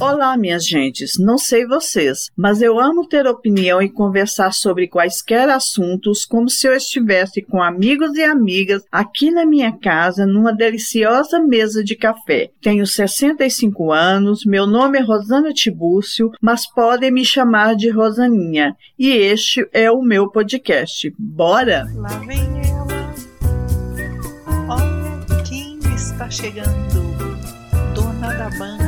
Olá, minhas gentes. Não sei vocês, mas eu amo ter opinião e conversar sobre quaisquer assuntos como se eu estivesse com amigos e amigas aqui na minha casa numa deliciosa mesa de café. Tenho 65 anos, meu nome é Rosana Tibúcio, mas podem me chamar de Rosaninha. E este é o meu podcast. Bora? Lá vem ela. Olha quem está chegando. Dona da banca.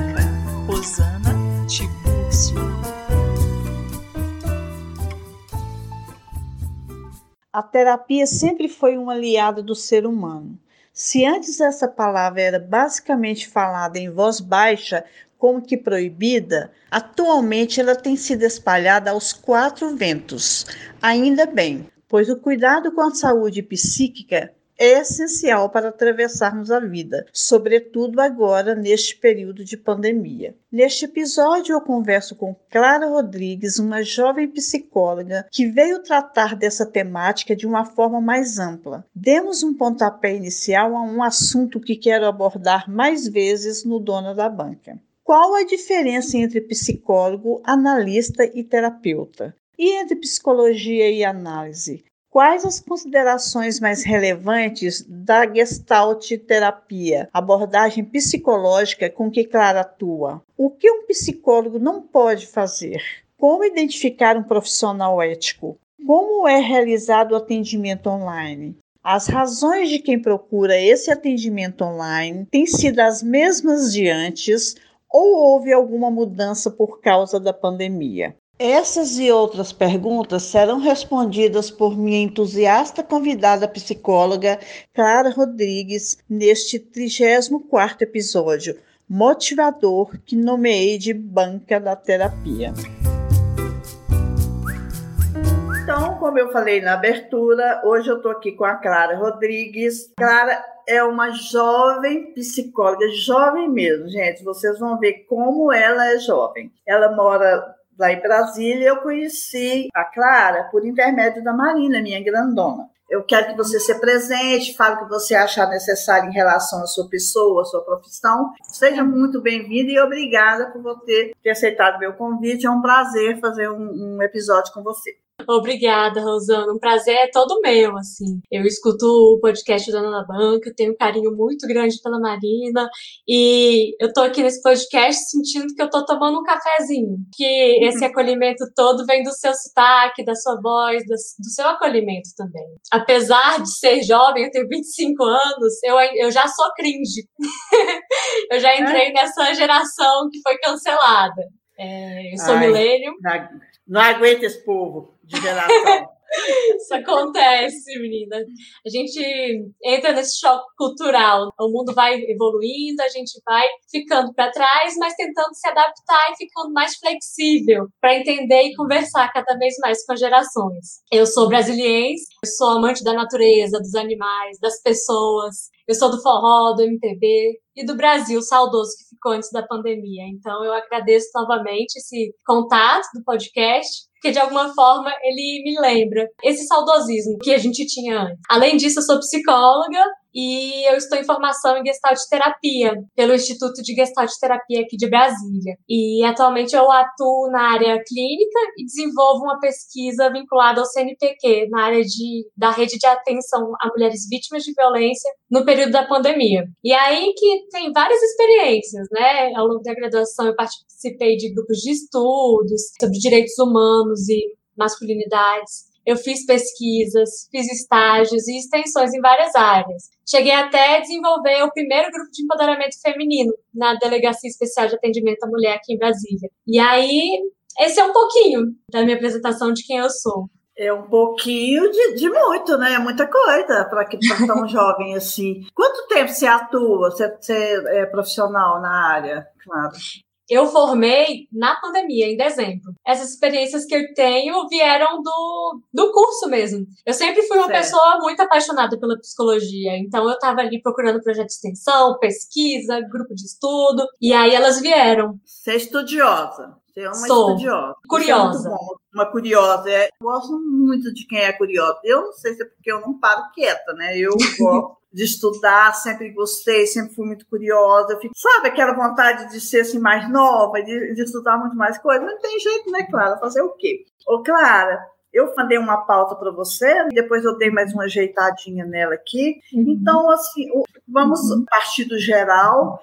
A terapia sempre foi um aliado do ser humano. Se antes essa palavra era basicamente falada em voz baixa, como que proibida, atualmente ela tem sido espalhada aos quatro ventos. Ainda bem, pois o cuidado com a saúde psíquica é essencial para atravessarmos a vida, sobretudo agora neste período de pandemia. Neste episódio, eu converso com Clara Rodrigues, uma jovem psicóloga que veio tratar dessa temática de uma forma mais ampla. Demos um pontapé inicial a um assunto que quero abordar mais vezes no Dona da Banca. Qual a diferença entre psicólogo, analista e terapeuta? E entre psicologia e análise? Quais as considerações mais relevantes da Gestalt terapia, abordagem psicológica com que Clara atua? O que um psicólogo não pode fazer? Como identificar um profissional ético? Como é realizado o atendimento online? As razões de quem procura esse atendimento online têm sido as mesmas de antes ou houve alguma mudança por causa da pandemia? Essas e outras perguntas serão respondidas por minha entusiasta convidada psicóloga Clara Rodrigues neste 34 episódio, motivador que nomeei de Banca da Terapia. Então, como eu falei na abertura, hoje eu estou aqui com a Clara Rodrigues. Clara é uma jovem psicóloga, jovem mesmo, gente. Vocês vão ver como ela é jovem. Ela mora lá em Brasília, eu conheci a Clara por intermédio da Marina, minha grandona. Eu quero que você se presente, fale o que você achar necessário em relação à sua pessoa, à sua profissão. Seja muito bem-vinda e obrigada por você ter aceitado meu convite. É um prazer fazer um, um episódio com você. Obrigada, Rosana. Um prazer é todo meu, assim. Eu escuto o podcast da Ana Banca, tenho um carinho muito grande pela Marina e eu tô aqui nesse podcast sentindo que eu tô tomando um cafezinho. Que esse acolhimento todo vem do seu sotaque, da sua voz, do, seu acolhimento também. Apesar de ser jovem, eu tenho 25 anos, eu, eu já sou cringe. eu já entrei é? nessa geração que foi cancelada. É, eu sou Ai, milênio. Não aguenta esse povo de geração. Isso acontece, menina. A gente entra nesse choque cultural. O mundo vai evoluindo, a gente vai ficando para trás, mas tentando se adaptar e ficando mais flexível para entender e conversar cada vez mais com as gerações. Eu sou brasiliense, sou amante da natureza, dos animais, das pessoas. Eu sou do forró, do MPB e do Brasil saudoso que ficou antes da pandemia. Então eu agradeço novamente esse contato do podcast porque de alguma forma ele me lembra esse saudosismo que a gente tinha antes. Além disso, eu sou psicóloga e eu estou em formação em Gestalt Terapia pelo Instituto de Gestalt Terapia aqui de Brasília. E atualmente eu atuo na área clínica e desenvolvo uma pesquisa vinculada ao CNPq, na área de, da rede de atenção a mulheres vítimas de violência no período da pandemia. E aí que tem várias experiências, né? Ao longo da graduação eu participei de grupos de estudos sobre direitos humanos e masculinidades eu fiz pesquisas, fiz estágios e extensões em várias áreas. Cheguei até a desenvolver o primeiro grupo de empoderamento feminino na Delegacia Especial de Atendimento à Mulher aqui em Brasília. E aí, esse é um pouquinho da minha apresentação de quem eu sou. É um pouquinho de, de muito, né? É muita coisa para que tão jovem assim. Quanto tempo você atua? Você, você é profissional na área, claro? Eu formei na pandemia, em dezembro. Essas experiências que eu tenho vieram do, do curso mesmo. Eu sempre fui uma certo. pessoa muito apaixonada pela psicologia, então eu estava ali procurando projeto de extensão, pesquisa, grupo de estudo, e aí elas vieram. Você é estudiosa. Você é uma Sou. estudiosa. Curiosa. É muito bom. Uma curiosa. É, eu gosto muito de quem é curiosa. Eu não sei se é porque eu não paro quieta, né? Eu gosto de estudar, sempre gostei, sempre fui muito curiosa. Eu fico, sabe aquela vontade de ser assim mais nova, de, de estudar muito mais coisas? Não tem jeito, né, Clara? Fazer o quê? Ô, Clara, eu mandei uma pauta para você, depois eu dei mais uma ajeitadinha nela aqui. Então, assim, vamos partir do geral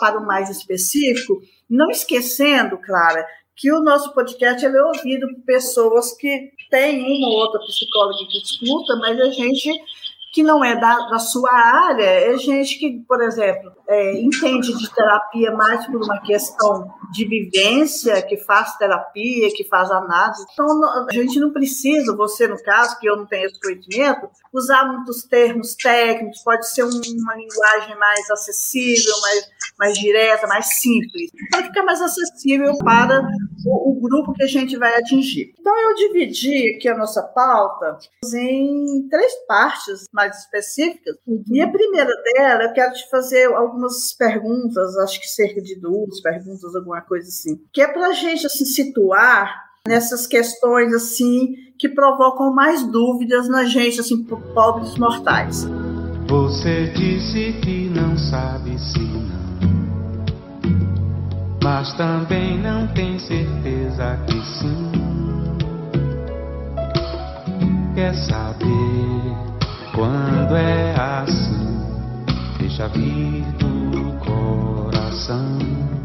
para o mais específico, não esquecendo, Clara, que o nosso podcast é ouvido por pessoas que têm uma ou outra psicóloga que escuta, mas a gente que não é da, da sua área, é gente que, por exemplo, é, entende de terapia mais por uma questão de vivência, que faz terapia, que faz análise. Então, a gente não precisa, você no caso, que eu não tenho esse conhecimento, usar muitos termos técnicos, pode ser um- uma linguagem mais acessível, mais, mais direta, mais simples, para ficar mais acessível para o, o grupo que a gente vai atingir. Então, eu dividi aqui a nossa pauta em três partes mais específicas. E a primeira dela, eu quero te fazer algumas perguntas, acho que cerca de duas perguntas, alguma coisa assim, que é para a gente assim, situar nessas questões assim que provocam mais dúvidas na gente, assim, po- pobres mortais. Você disse que não sabe se não, mas também não tem certeza que sim. Quer saber quando é assim? Deixa vir do coração.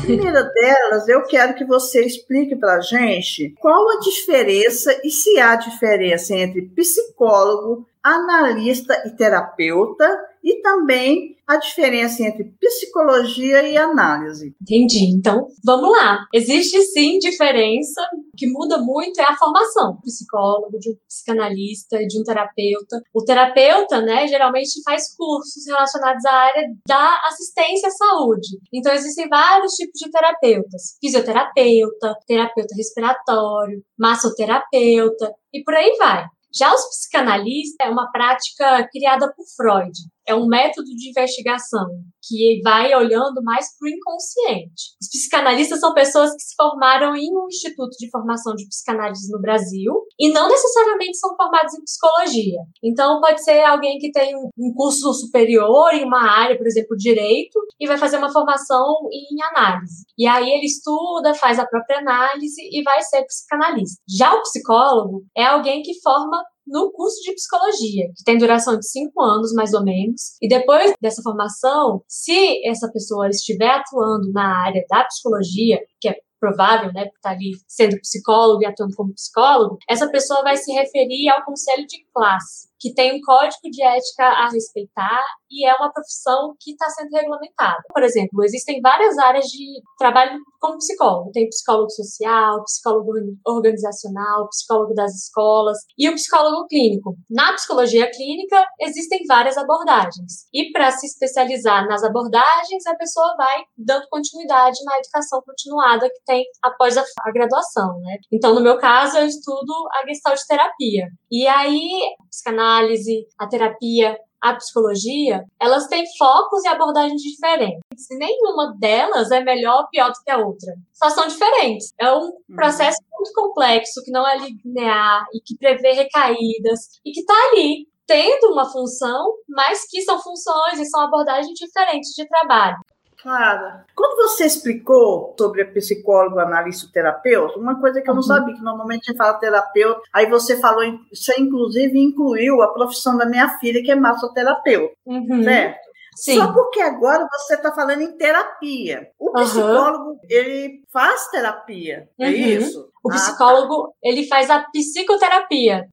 Primeira delas, eu quero que você explique para a gente qual a diferença e se há diferença entre psicólogo, analista e terapeuta, e também a diferença entre psicologia e análise. Entendi. Então, vamos lá. Existe sim diferença. O que muda muito é a formação. do psicólogo, de um psicanalista, de um terapeuta. O terapeuta, né, geralmente faz cursos relacionados à área da assistência à saúde. Então, existem vários tipos de terapeutas: fisioterapeuta, terapeuta respiratório, massoterapeuta e por aí vai. Já os psicanalistas é uma prática criada por Freud. É um método de investigação que vai olhando mais para o inconsciente. Os psicanalistas são pessoas que se formaram em um instituto de formação de psicanálise no Brasil e não necessariamente são formados em psicologia. Então, pode ser alguém que tem um curso superior em uma área, por exemplo, direito, e vai fazer uma formação em análise. E aí ele estuda, faz a própria análise e vai ser psicanalista. Já o psicólogo é alguém que forma no curso de psicologia, que tem duração de cinco anos, mais ou menos. E depois dessa formação, se essa pessoa estiver atuando na área da psicologia, que é provável, né, estar ali sendo psicólogo e atuando como psicólogo, essa pessoa vai se referir ao conselho de classe, que tem um código de ética a respeitar e é uma profissão que está sendo regulamentada. Por exemplo, existem várias áreas de trabalho como psicólogo. Tem psicólogo social, psicólogo organizacional, psicólogo das escolas e o psicólogo clínico. Na psicologia clínica, existem várias abordagens. E para se especializar nas abordagens, a pessoa vai dando continuidade na educação continuada que tem após a, graduação, né? Então, no meu caso, eu estudo a gestalt terapia. E aí, a psicanálise, a terapia, a psicologia, elas têm focos e abordagens diferentes. E nenhuma delas é melhor ou pior do que a outra. Só são diferentes. É um processo muito complexo, que não é linear e que prevê recaídas e que está ali tendo uma função, mas que são funções e são abordagens diferentes de trabalho. Clara, quando você explicou sobre a psicólogo, analista e terapeuta, uma coisa que eu não Uhum. sabia, que normalmente a gente fala terapeuta, aí você falou, você inclusive incluiu a profissão da minha filha, que é massoterapeuta, Uhum. certo? Sim. Só porque agora você está falando em terapia. O psicólogo, ele faz terapia, é Uhum. isso? O Ah, tá. psicólogo, ele faz a psicoterapia.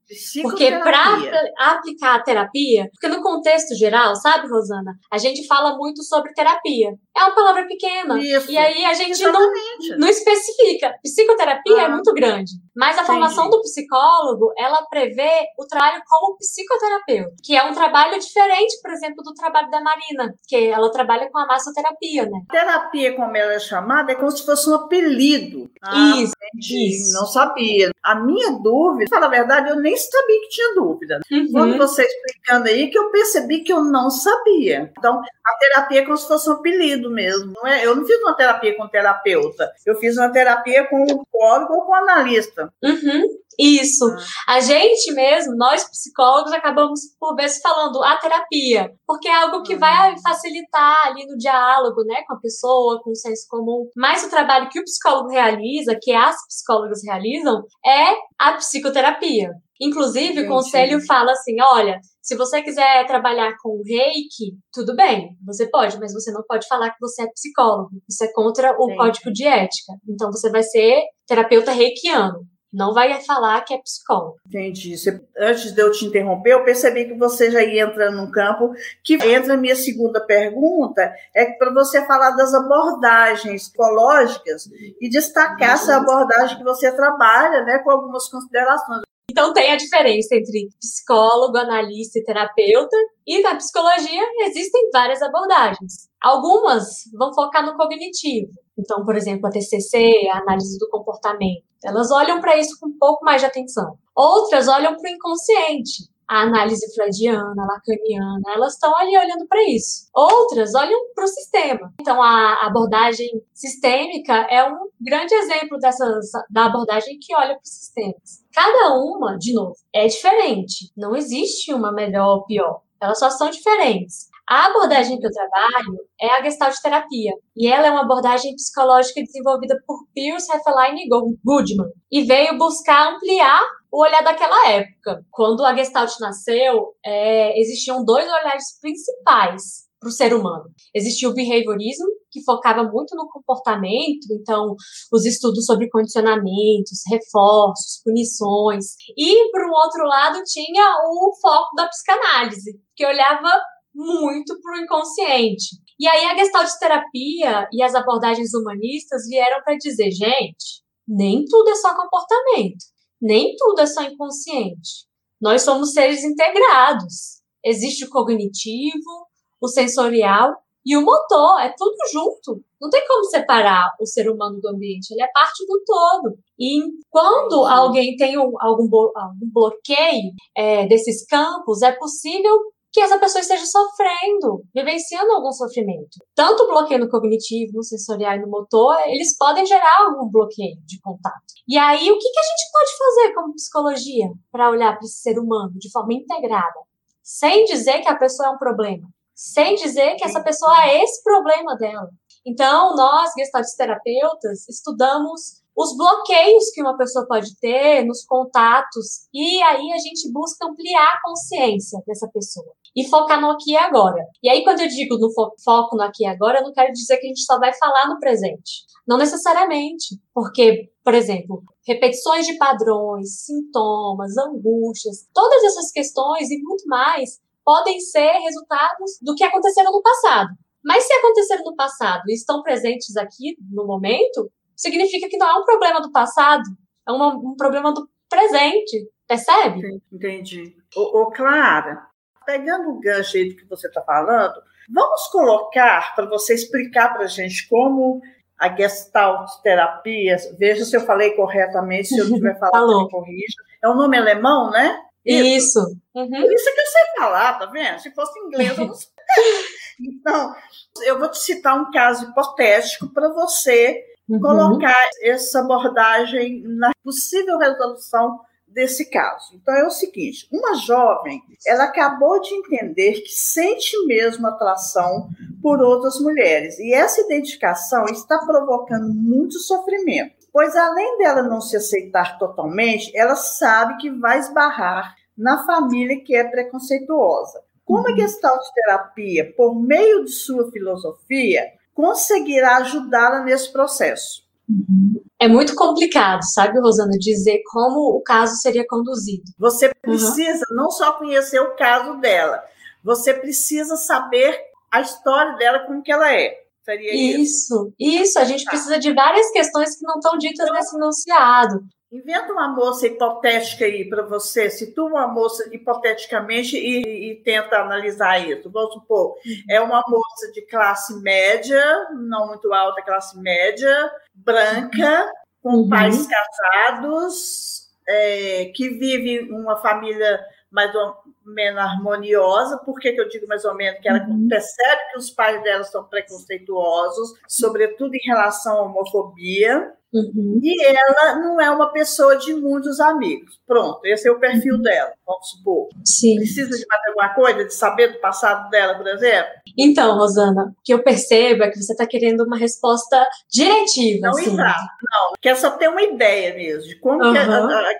Porque para Psicoterapia. aplicar a terapia, porque no contexto geral, sabe, Rosana, a gente fala muito sobre terapia. É uma palavra pequena. Isso. E aí a gente não, Exatamente. não especifica. Psicoterapia é Ah. muito grande. Mas a formação Entendi. do psicólogo, ela prevê o trabalho como psicoterapeuta, que é um trabalho diferente, por exemplo, do trabalho da Marina, que ela trabalha com a massoterapia, né? Terapia, como ela é chamada, é como se fosse um apelido. Ah, Isso. Isso. não sabia. A minha dúvida, para falar a verdade, eu nem sabia que tinha dúvida. Quando Uhum. você explicando aí, que eu percebi que eu não sabia. Então, a terapia é como se fosse um apelido mesmo. Não é? Eu não fiz uma terapia com terapeuta. Eu fiz uma terapia com o psicólogo ou com o analista. Uhum, isso. Ah. A gente mesmo, nós psicólogos, acabamos por vezes falando a terapia, porque é algo que Uhum. vai facilitar ali no diálogo, né, com a pessoa, com o senso comum. Mas o trabalho que o psicólogo realiza, que as psicólogas realizam, é a psicoterapia. Inclusive, o conselho fala assim: olha, se você quiser trabalhar com reiki, tudo bem, você pode, mas você não pode falar que você é psicólogo. Isso é contra o código de ética. Então, você vai ser terapeuta reikiano. Não vai falar que é psicólogo. Entendi. Você- antes de eu te interromper, eu percebi que você já ia entrando num campo que entra a minha segunda pergunta, é para você falar das abordagens psicológicas e destacar essa abordagem que você trabalha, né, com algumas considerações. Então tem a diferença entre psicólogo, analista e terapeuta. E na psicologia existem várias abordagens. Algumas vão focar no cognitivo. Então, por exemplo, a TCC, a análise do comportamento. Elas olham para isso com um pouco mais de atenção. Outras olham para o inconsciente. A análise freudiana, lacaniana, elas estão ali olhando para isso. Outras olham para o sistema. Então, a abordagem sistêmica é um grande exemplo dessas, da abordagem que olha para os sistemas. Cada uma, de novo, é diferente. Não existe uma melhor ou pior. Elas só são diferentes. A abordagem que eu trabalho é a Gestalt terapia. E ela é uma abordagem psicológica desenvolvida por Pierce, Heffeline e Goodman. E veio buscar ampliar o olhar daquela época. Quando a Gestalt nasceu, é, existiam dois olhares principais para o ser humano. Existia o behaviorismo, que focava muito no comportamento, então os estudos sobre condicionamentos, reforços, punições. E, por um outro lado, tinha o foco da psicanálise, que olhava muito para o inconsciente. E aí a Gestalt terapia e as abordagens humanistas vieram para dizer, gente, nem tudo é só comportamento, nem tudo é só inconsciente. Nós somos seres integrados. Existe o cognitivo, o sensorial e o motor, é tudo junto. Não tem como separar o ser humano do ambiente, ele é parte do todo. E quando alguém tem um- algum, algum bloqueio é, desses campos, é possível que essa pessoa esteja sofrendo, vivenciando algum sofrimento. Tanto o bloqueio no cognitivo, no sensorial e no motor, eles podem gerar algum bloqueio de contato. E aí, o que, que a gente pode fazer como psicologia para olhar para esse ser humano de forma integrada? Sem dizer que a pessoa é um problema, sem dizer que essa pessoa é esse problema dela. Então, nós, gestalterapeutas, estudamos os bloqueios que uma pessoa pode ter nos contatos e aí a gente busca ampliar a consciência dessa pessoa e focar no aqui e agora. E aí, quando eu digo no fo foco no aqui e agora, eu não quero dizer que a gente só vai falar no presente. Não necessariamente, porque, por exemplo, repetições de padrões, sintomas, angústias, todas essas questões e muito mais podem ser resultados do que aconteceram no passado. Mas se aconteceram no passado e estão presentes aqui no momento, significa que não é um problema do passado, é uma, um problema do presente. Percebe? Entendi. Ô, ô, Clara, pegando o gancho aí do que você está falando, vamos colocar para você explicar para a gente como a Gestalt terapia, veja se eu falei corretamente, se eu tiver falado, me corrija. É um nome alemão, né? Isso. Uhum. Por isso que eu sei falar, tá vendo? Se fosse inglês, eu não sei. Então, eu vou te citar um caso hipotético para você Uhum. colocar essa abordagem na possível resolução desse caso. Então é o seguinte, uma jovem, ela acabou de entender que sente mesmo atração por outras mulheres e essa identificação está provocando muito sofrimento, pois além dela não se aceitar totalmente, ela sabe que vai esbarrar na família que é preconceituosa. Como a Gestalt terapia, por meio de sua filosofia, conseguirá ajudá-la nesse processo? É muito complicado, sabe, Rosana, dizer como o caso seria conduzido. Você precisa uhum. não só conhecer o caso dela, você precisa saber a história dela, como que ela é. Seria isso? Isso, isso. A gente tá. precisa de várias questões que não estão ditas então, nesse enunciado. Inventa uma moça hipotética aí para você, situa uma moça hipoteticamente e, e, tenta analisar isso. Vamos supor, é uma moça de classe média, não muito alta, classe média, branca, com Uhum. pais casados, é, que vivem uma família mais ou menos harmoniosa. Por que, que eu digo mais ou menos? Que ela Uhum. percebe que os pais dela são preconceituosos, sobretudo em relação à homofobia. Uhum. E ela não é uma pessoa de muitos amigos. Pronto, esse é o perfil Uhum. dela, vamos supor. Sim. Precisa de mais alguma coisa, de saber do passado dela, por exemplo? Então, Rosana, o que eu percebo é que você está querendo uma resposta diretiva. Não assim. entrar. Não, quer só ter uma ideia mesmo de como que a, a,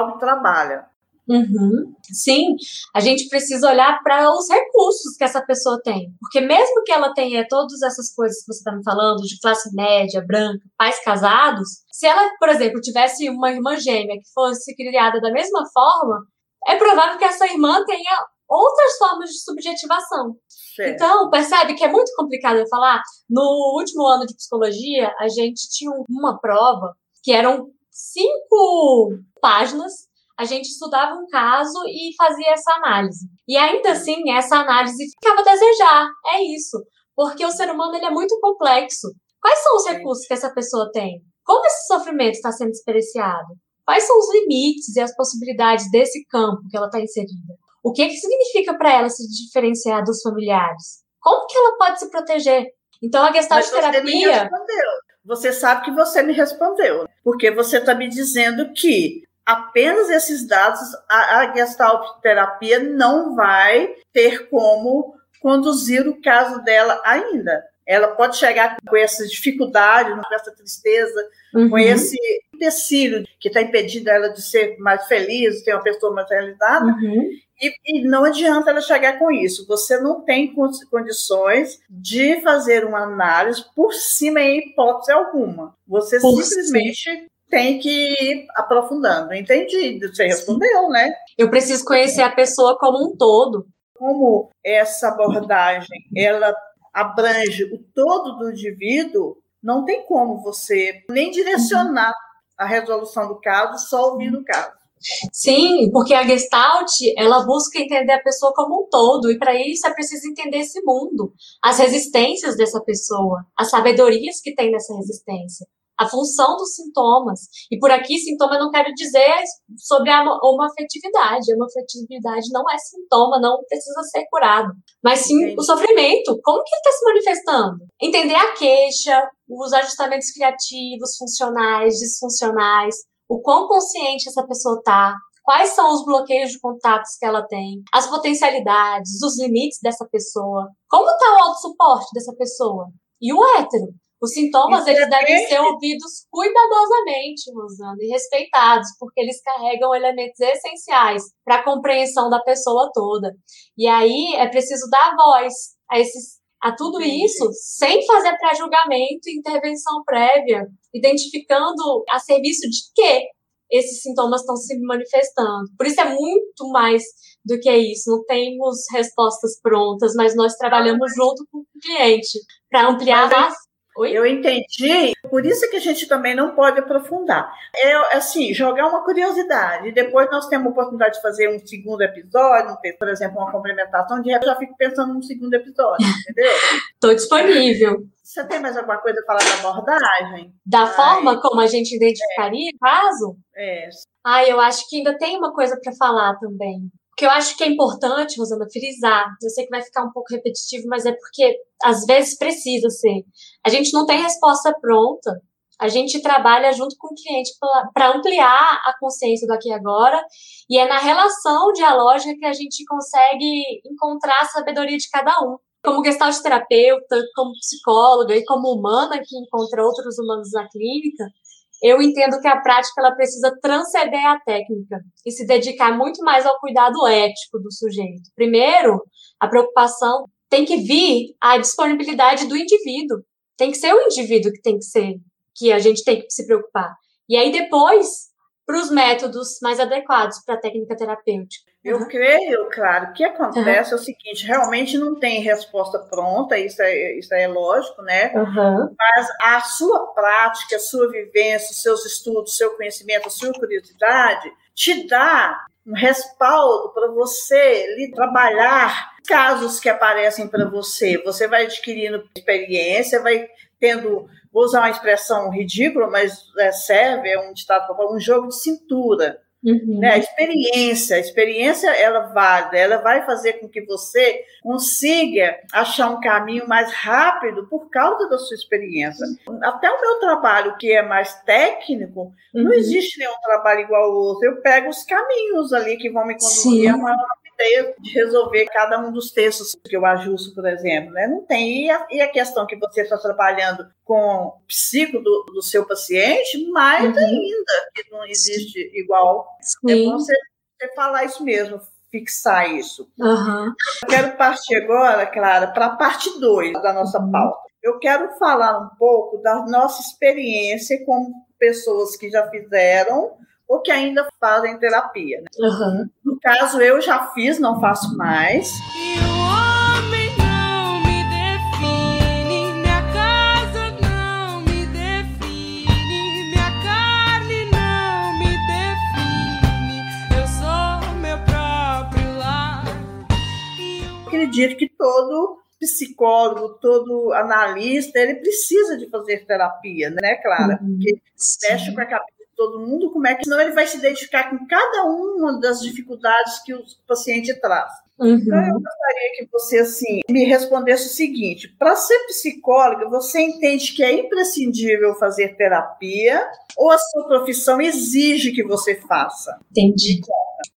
a trabalha. Uhum. Sim, a gente precisa olhar para os recursos que essa pessoa tem. Porque mesmo que ela tenha todas essas coisas que você está me falando, de classe média, branca, pais casados, se ela, por exemplo, tivesse uma irmã gêmea que fosse criada da mesma forma, é provável que essa irmã tenha outras formas de subjetivação. Certo. Então, percebe que é muito complicado eu falar. No último ano de psicologia, a gente tinha uma prova que eram cinco páginas. A gente estudava um caso e fazia essa análise. E ainda assim, essa análise ficava a desejar. É isso. Porque o ser humano ele é muito complexo. Quais são os recursos que essa pessoa tem? Como esse sofrimento está sendo experienciado? Quais são os limites e as possibilidades desse campo que ela está inserida? O que, que significa para ela se diferenciar dos familiares? Como que ela pode se proteger? Então, a gestalt Mas você me terapia. respondeu. Você sabe que você me respondeu. Porque você está me dizendo que apenas esses dados, a, a Gestalt terapia não vai ter como conduzir o caso dela ainda. Ela pode chegar com essa dificuldade, com essa tristeza, Uhum. com esse empecilho que está impedindo ela de ser mais feliz, de ter uma pessoa mais realizada, Uhum. e, e não adianta ela chegar com isso. Você não tem con- condições de fazer uma análise por cima em hipótese alguma. Você Por simplesmente tem que ir aprofundando. Entendi. Você respondeu, né? Eu preciso conhecer a pessoa como um todo. Como essa abordagem ela abrange o todo do indivíduo, não tem como você nem direcionar a resolução do caso só ouvindo o caso. Sim, porque a Gestalt, ela busca entender a pessoa como um todo, e para isso é preciso entender esse mundo, as resistências dessa pessoa, as sabedorias que tem nessa resistência, a função dos sintomas. E por aqui, sintoma não quero dizer sobre a homoafetividade. A homoafetividade não é sintoma, não precisa ser curado. Mas sim Entendi. o sofrimento. Como que ele está se manifestando? Entender a queixa, os ajustamentos criativos, funcionais, disfuncionais, o quão consciente essa pessoa tá, quais são os bloqueios de contatos que ela tem, as potencialidades, os limites dessa pessoa, como tá o autossuporte dessa pessoa. E o hétero? Os sintomas, eles devem ser ouvidos cuidadosamente, Rosana, e respeitados, porque eles carregam elementos essenciais para a compreensão da pessoa toda. E aí é preciso dar voz a esses a tudo isso sem fazer pré-julgamento e intervenção prévia, identificando a serviço de que esses sintomas estão se manifestando. Por isso é muito mais do que isso. Não temos respostas prontas, mas nós trabalhamos junto com o cliente para ampliar Mas a. Oi? Eu entendi, por isso que a gente também não pode aprofundar. É assim, jogar uma curiosidade. Depois nós temos a oportunidade de fazer um segundo episódio, por exemplo, uma complementação, de repente eu já fico pensando num segundo episódio, entendeu? Estou disponível. Você tem mais alguma coisa a falar da abordagem? Da Ai. forma como a gente identificaria o caso, É, Ah, eu acho que ainda tem uma coisa para falar também. Que eu acho que é importante, Rosana, frisar. Eu sei que vai ficar um pouco repetitivo, mas é porque às vezes precisa ser. A gente não tem resposta pronta. A gente trabalha junto com o cliente para ampliar a consciência do aqui e agora. E é na relação dialógica que a gente consegue encontrar a sabedoria de cada um. Como gestalt terapeuta, como psicóloga e como humana que encontra outros humanos na clínica, eu entendo que a prática ela precisa transcender a técnica e se dedicar muito mais ao cuidado ético do sujeito. Primeiro, a preocupação tem que vir à disponibilidade do indivíduo. Tem que ser o indivíduo que tem que ser, que a gente tem que se preocupar. E aí depois, para os métodos mais adequados para a técnica terapêutica. Eu Uhum. creio, claro, o que acontece é o seguinte, realmente não tem resposta pronta, isso é, isso é lógico, né? Uhum. Mas a sua prática, a sua vivência, os seus estudos, o seu conhecimento, a sua curiosidade te dá um respaldo para você trabalhar casos que aparecem para você. Você vai adquirindo experiência, vai tendo, vou usar uma expressão ridícula, mas é, serve, é um ditado para um jogo de cintura. Uhum. Né? A experiência, a experiência ela válida, ela vai fazer com que você consiga achar um caminho mais rápido por causa da sua experiência. Até o meu trabalho, que é mais técnico, uhum. não existe nenhum trabalho igual ao outro. Eu pego os caminhos ali que vão me conduzir Sim. a uma de resolver cada um dos textos que eu ajusto, por exemplo. Né? Não tem. E a, e a questão que você está trabalhando com o psico do, do seu paciente, mais uhum. ainda, que não existe igual. É Sim. É bom você, você falar isso mesmo fixar isso. Uhum. Quero partir agora, Clara, para a parte 2 da nossa uhum. pauta. Eu quero falar um pouco da nossa experiência como pessoas que já fizeram ou que ainda fazem terapia. Né? Uhum. No caso, eu já fiz, não faço mais. E o homem não me define, minha casa não me define, minha carne não me define, eu sou meu próprio lar. Eu... Acredito que todo psicólogo, todo analista, ele precisa de fazer terapia, né, Clara? Uhum. Porque mexe com a cabeça todo mundo, como é que senão ele vai se identificar com cada uma das dificuldades que o paciente traz. Uhum. Então, eu gostaria que você assim, me respondesse o seguinte: para ser psicóloga, você entende que é imprescindível fazer terapia ou a sua profissão exige que você faça? Entendi.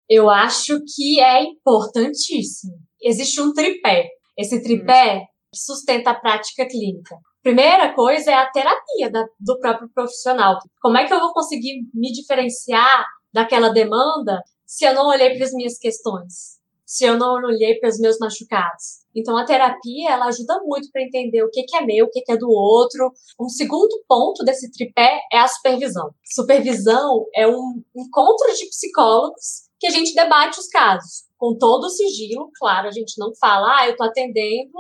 Eu acho que é importantíssimo. Existe um tripé. Esse tripé sustenta a prática clínica. Primeira coisa é a terapia da, do próprio profissional. Como é que eu vou conseguir me diferenciar daquela demanda se eu não olhei para as minhas questões? Se eu não olhei para os meus machucados? Então, a terapia, ela ajuda muito para entender o que, que é meu, o que, que é do outro. Um segundo ponto desse tripé é a supervisão. Supervisão é um encontro de psicólogos que a gente debate os casos com todo o sigilo, claro, a gente não fala, ah, eu estou atendendo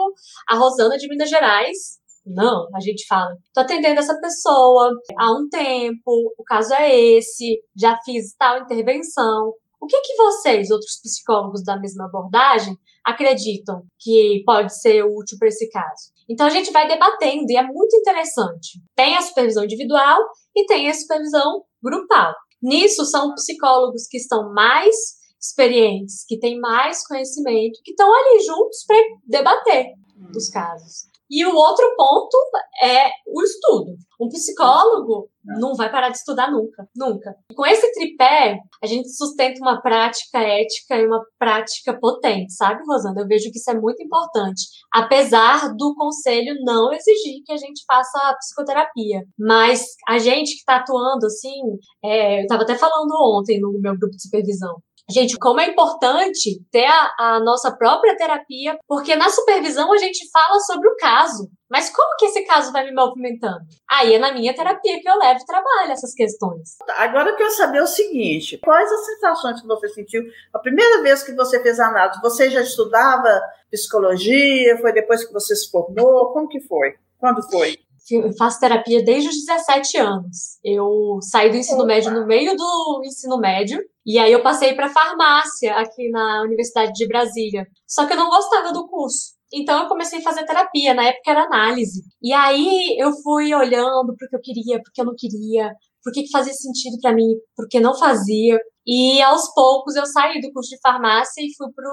a Rosana de Minas Gerais não, a gente fala, tô atendendo essa pessoa há um tempo, o caso é esse, já fiz tal intervenção. O que que vocês, outros psicólogos da mesma abordagem, acreditam que pode ser útil para esse caso? Então a gente vai debatendo e é muito interessante. Tem a supervisão individual e tem a supervisão grupal. Nisso são psicólogos que estão mais experientes, que têm mais conhecimento, que estão ali juntos para debater os casos. E o outro ponto é o estudo. Um psicólogo não vai parar de estudar nunca, nunca. E com esse tripé, a gente sustenta uma prática ética e uma prática potente, sabe, Rosana? Eu vejo que isso é muito importante. Apesar do conselho não exigir que a gente faça psicoterapia. Mas a gente que está atuando assim, é, eu estava até falando ontem no meu grupo de supervisão. Gente, como é importante ter a, a, nossa própria terapia, porque na supervisão a gente fala sobre o caso. Mas como que esse caso vai me movimentando? Aí é na minha terapia que eu levo e trabalho essas questões. Agora eu quero saber o seguinte: quais as sensações que você sentiu a primeira vez que você fez análise? Você já estudava psicologia? Foi depois que você se formou? Como que foi? Quando foi? Eu faço terapia desde os 17 anos. Eu saí do ensino médio no meio do ensino médio e aí eu passei para farmácia aqui na Universidade de Brasília. Só que eu não gostava do curso. Então eu comecei a fazer terapia, na época era análise. E aí eu fui olhando porque eu queria, porque eu não queria, por que fazia sentido para mim, porque não fazia. E aos poucos eu saí do curso de farmácia e fui para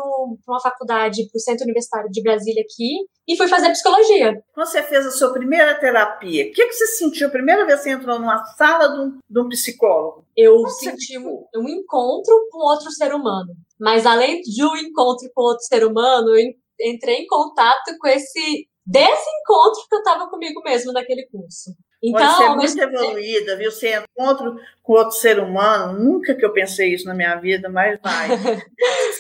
uma faculdade, para o Centro Universitário de Brasília aqui, e fui fazer psicologia. Você fez a sua primeira terapia. O que, que você sentiu a primeira vez que você entrou numa sala de um, de um psicólogo? Eu Como senti um, um, encontro com outro ser humano. Mas além de um encontro com outro ser humano, eu entrei em contato com esse desencontro que eu estava comigo mesmo naquele curso. Então, Pode ser muito evoluída, viu? Você encontra com outro ser humano, nunca que eu pensei isso na minha vida, mas vai.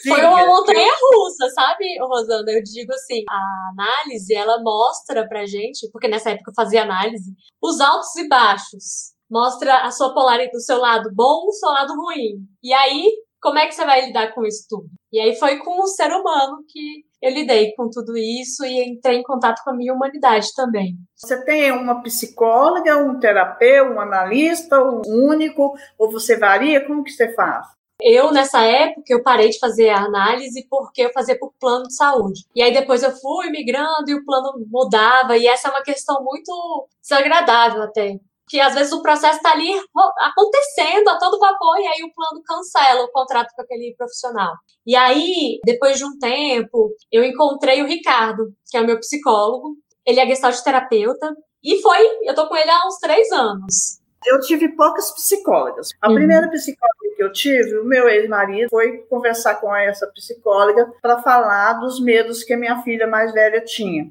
Foi uma montanha russa, sabe, Rosana? Eu digo assim, a análise, ela mostra pra gente, porque nessa época eu fazia análise, os altos e baixos. Mostra a sua polaridade, o seu lado bom, o seu lado ruim. E aí, como é que você vai lidar com isso tudo? E aí foi com o ser humano que eu lidei com tudo isso e entrei em contato com a minha humanidade também. Você tem uma psicóloga, um terapeuta, um analista, um único, ou você varia? Como que você faz? Eu, nessa época, eu parei de fazer a análise porque eu fazia por plano de saúde. E aí depois eu fui migrando e o plano mudava, e essa é uma questão muito desagradável até. Que às vezes o processo está ali acontecendo a todo vapor e aí o plano cancela o contrato com aquele profissional. E aí, depois de um tempo, eu encontrei o Ricardo, que é o meu psicólogo. Ele é gestalt terapeuta e foi, eu tô com ele há uns três anos. Eu tive poucas psicólogas. A uhum. primeira psicóloga que eu tive, o meu ex-marido foi conversar com essa psicóloga para falar dos medos que a minha filha mais velha tinha.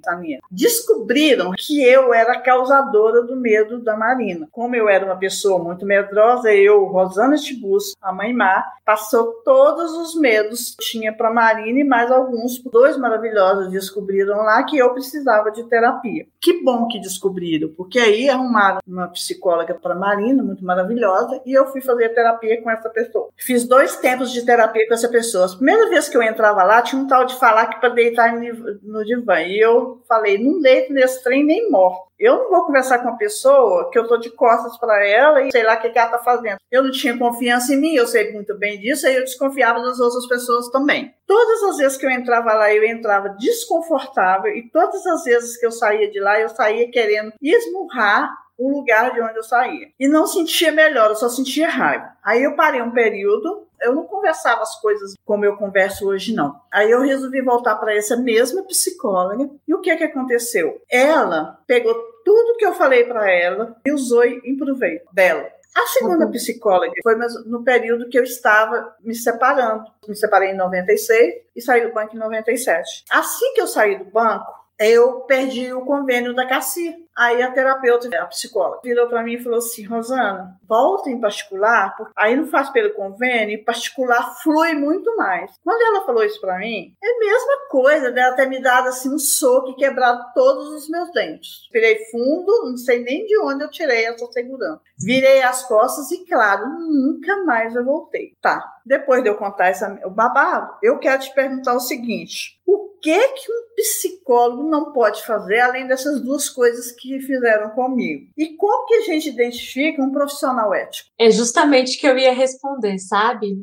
Descobriram que eu era causadora do medo da Marina. Como eu era uma pessoa muito medrosa, eu, Rosana Tibus, a mãe Má, passou todos os medos que tinha para Marina e mais alguns. Dois maravilhosos descobriram lá que eu precisava de terapia. Que bom que descobriram, porque aí arrumaram uma psicóloga para Marina, muito maravilhosa, e eu fui fazer terapia com essa pessoa. Fiz dois tempos de terapia com essa pessoa. A primeira vez que eu entrava lá, tinha um tal de falar que para deitar no divã. E eu falei, não deito nesse trem nem morto. Eu não vou conversar com uma pessoa que eu tô de costas para ela e sei lá o que, que ela tá fazendo. Eu não tinha confiança em mim, eu sei muito bem disso, aí eu desconfiava das outras pessoas também. Todas as vezes que eu entrava lá, eu entrava desconfortável e todas as vezes que eu saía de lá, eu saía querendo esmurrar o lugar de onde eu saía. E não sentia melhor, eu só sentia raiva. Aí eu parei um período, eu não conversava as coisas como eu converso hoje, não. Aí eu resolvi voltar para essa mesma psicóloga. E o que que aconteceu? Ela pegou tudo que eu falei para ela e usou em proveito dela. A segunda uhum. psicóloga foi no período que eu estava me separando. Me separei em 96 e saí do banco em 97. Assim que eu saí do banco, eu perdi o convênio da CACI. Aí a terapeuta, a psicóloga, virou para mim e falou assim: Rosana, volta em particular, porque aí não faz pelo convênio, e particular flui muito mais. Quando ela falou isso para mim, é a mesma coisa dela ter me dado assim um soco e quebrado todos os meus dentes. Virei fundo, não sei nem de onde eu tirei essa segurança. Virei as costas e, claro, nunca mais eu voltei. Tá, depois de eu contar essa, o babado, eu quero te perguntar o seguinte: o que que um psicólogo não pode fazer além dessas duas coisas que fizeram comigo? E como que a gente identifica um profissional ético? É justamente que eu ia responder, sabe?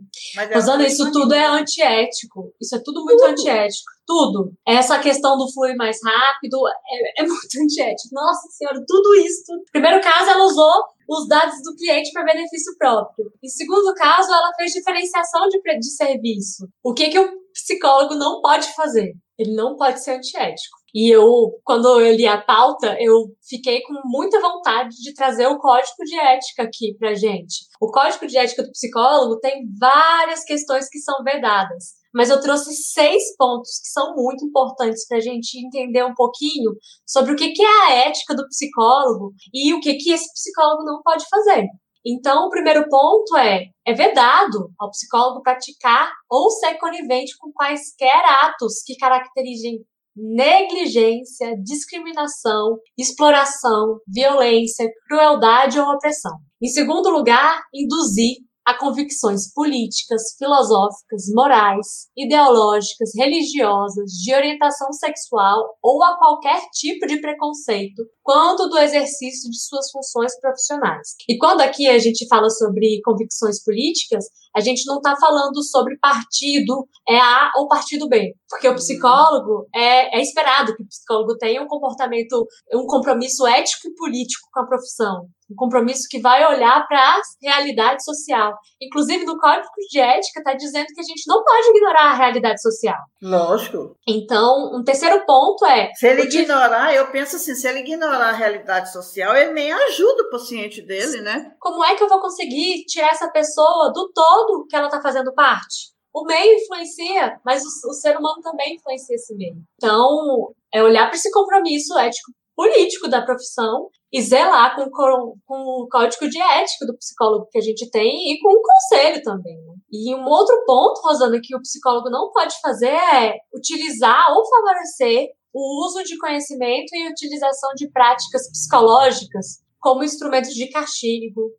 Usando isso tudo é antiético. Isso é tudo muito tudo. antiético. Tudo. Essa questão do fluir mais rápido é, é muito antiético. Nossa senhora, tudo isso. Primeiro caso, ela usou os dados do cliente para benefício próprio. Em segundo caso, ela fez diferenciação de, de serviço. O que, que o psicólogo não pode fazer? Ele não pode ser antiético. E eu, quando eu li a pauta, eu fiquei com muita vontade de trazer o código de ética aqui pra gente. O código de ética do psicólogo tem várias questões que são vedadas, mas eu trouxe seis pontos que são muito importantes para a gente entender um pouquinho sobre o que é a ética do psicólogo e o que, que esse psicólogo não pode fazer. Então, o primeiro ponto é: é vedado ao psicólogo praticar ou ser conivente com quaisquer atos que caracterizem negligência, discriminação, exploração, violência, crueldade ou opressão. Em segundo lugar, induzir a convicções políticas, filosóficas, morais, ideológicas, religiosas, de orientação sexual ou a qualquer tipo de preconceito quanto do exercício de suas funções profissionais. E quando aqui a gente fala sobre convicções políticas, a gente não está falando sobre partido é A ou partido B, porque o psicólogo é, é esperado que o psicólogo tenha um comportamento, um compromisso ético e político com a profissão um compromisso que vai olhar para a realidade social. Inclusive, no Código de Ética está dizendo que a gente não pode ignorar a realidade social. Lógico. Então, um terceiro ponto é. Se ele ignorar, eu penso assim: se ele ignorar a realidade social, ele nem ajuda o paciente dele, né? Como é que eu vou conseguir tirar essa pessoa do todo que ela está fazendo parte? O meio influencia, mas o, o ser humano também influencia esse meio. Então, é olhar para esse compromisso ético político da profissão e zelar com, com, com, o código de ética do psicólogo que a gente tem e com o conselho também. Né? E um outro ponto, Rosana, que o psicólogo não pode fazer é utilizar ou favorecer o uso de conhecimento e utilização de práticas psicológicas como instrumentos de castigo,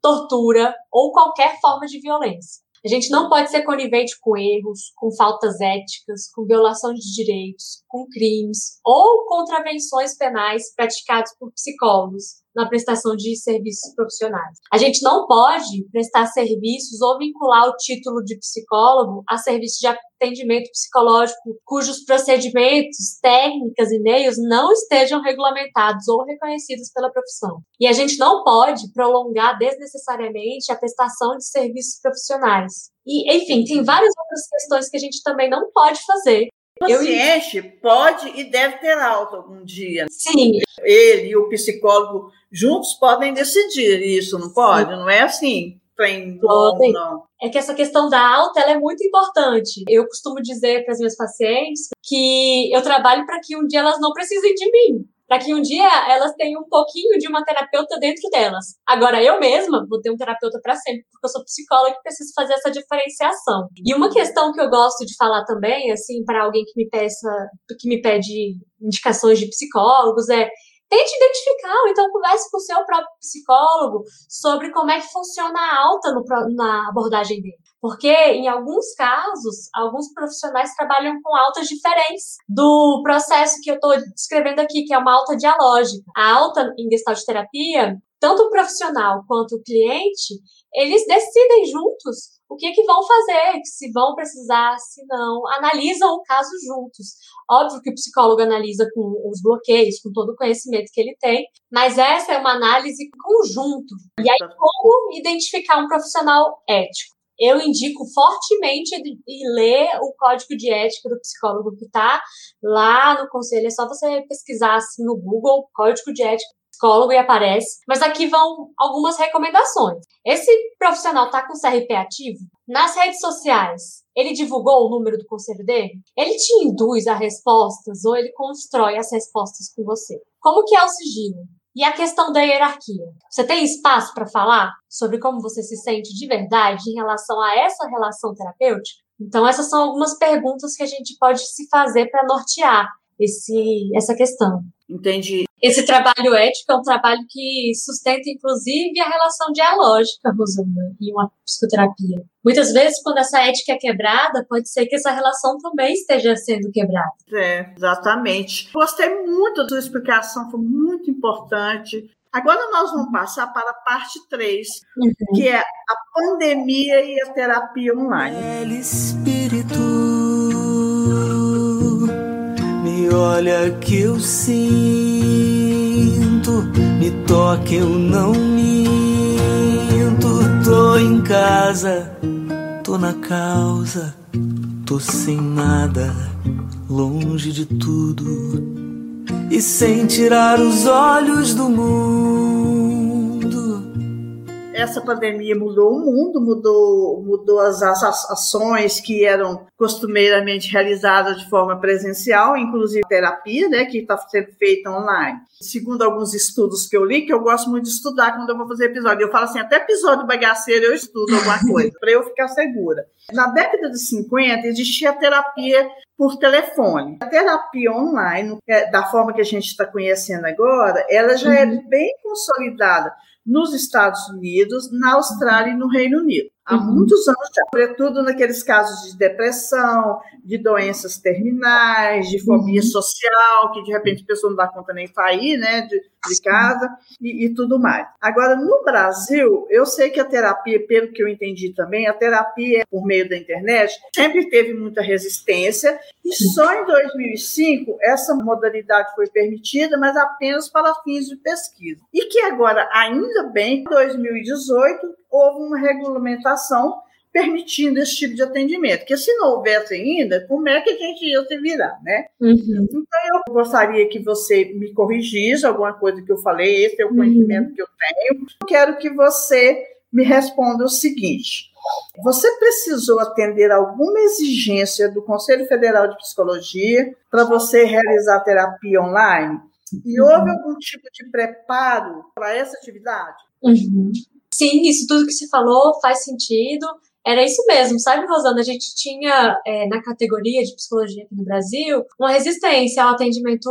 tortura ou qualquer forma de violência. A gente não pode ser conivente com erros, com faltas éticas, com violação de direitos, com crimes ou contravenções penais praticados por psicólogos, na prestação de serviços profissionais. A gente não pode prestar serviços ou vincular o título de psicólogo a serviços de atendimento psicológico cujos procedimentos, técnicas e meios não estejam regulamentados ou reconhecidos pela profissão. E a gente não pode prolongar desnecessariamente a prestação de serviços profissionais. E, enfim, tem várias outras questões que a gente também não pode fazer. O paciente eu... pode e deve ter alta algum dia. Sim. Ele e o psicólogo juntos podem decidir isso, não pode? Sim. Não é assim longo, não. É que essa questão da alta ela é muito importante. Eu costumo dizer para as minhas pacientes que eu trabalho para que um dia elas não precisem de mim para que um dia elas tenham um pouquinho de uma terapeuta dentro delas. Agora, eu mesma vou ter um terapeuta para sempre, porque eu sou psicóloga e preciso fazer essa diferenciação. E uma questão que eu gosto de falar também, assim, para alguém que me peça, que me pede indicações de psicólogos, é tente identificar, ou então converse com o seu próprio psicólogo sobre como é que funciona a alta no, na abordagem dele. Porque, em alguns casos, alguns profissionais trabalham com altas diferentes do processo que eu estou descrevendo aqui, que é uma alta dialógica. A alta em gestalt terapia, tanto o profissional quanto o cliente, eles decidem juntos o que, que vão fazer, se vão precisar, se não, analisam o caso juntos. Óbvio que o psicólogo analisa com os bloqueios, com todo o conhecimento que ele tem, mas essa é uma análise conjunto. E aí, como identificar um profissional ético? Eu indico fortemente ler o código de ética do psicólogo que está lá no conselho. É só você pesquisar assim no Google, código de ética psicólogo e aparece. Mas aqui vão algumas recomendações. Esse profissional está com CRP ativo? Nas redes sociais, ele divulgou o número do conselho dele? Ele te induz a respostas ou ele constrói as respostas com você? Como que é o sigilo? E a questão da hierarquia. Você tem espaço para falar sobre como você se sente de verdade em relação a essa relação terapêutica? Então, essas são algumas perguntas que a gente pode se fazer para nortear esse, essa questão. Entendi. Esse trabalho ético é um trabalho que sustenta, inclusive, a relação dialógica, Rosana, e uma psicoterapia. Muitas vezes, quando essa ética é quebrada, pode ser que essa relação também esteja sendo quebrada. É, exatamente. Gostei muito da sua explicação, foi muito importante. Agora nós vamos passar para a parte 3, uhum. que é a pandemia e a terapia online. Espírito olha que eu sinto, me toque, eu não minto. Tô em casa, tô na causa, tô sem nada, longe de tudo e sem tirar os olhos do mundo essa pandemia mudou o mundo, mudou, mudou as, as ações que eram costumeiramente realizadas de forma presencial, inclusive terapia, né, que está sendo feita online. Segundo alguns estudos que eu li, que eu gosto muito de estudar quando eu vou fazer episódio, eu falo assim, até episódio bagaceiro eu estudo alguma coisa, para eu ficar segura. Na década de 50, existia a terapia por telefone. A terapia online, é, da forma que a gente está conhecendo agora, ela já é uhum. bem consolidada nos Estados Unidos, na Austrália e no Reino Unido há uhum. muitos anos já, sobretudo naqueles casos de depressão, de doenças terminais, de fobia uhum. social, que de repente a pessoa não dá conta nem sair né, de, de casa e, e, tudo mais. Agora, no Brasil, eu sei que a terapia, pelo que eu entendi também, a terapia por meio da internet sempre teve muita resistência e só em 2005 essa modalidade foi permitida, mas apenas para fins de pesquisa. E que agora, ainda bem, em 2018, houve uma regulamentação permitindo esse tipo de atendimento. Porque se não houvesse ainda, como é que a gente ia se virar, né? Uhum. Então, eu gostaria que você me corrigisse alguma coisa que eu falei, esse é o uhum. conhecimento uhum. que eu tenho. Eu quero que você me responda o seguinte. Você precisou atender alguma exigência do Conselho Federal de Psicologia para você realizar terapia online? E uhum. houve algum tipo de preparo para essa atividade? Uhum. Sim, isso tudo que você falou faz sentido. Era isso mesmo, sabe, Rosana? A gente tinha é, na categoria de psicologia aqui no Brasil uma resistência ao atendimento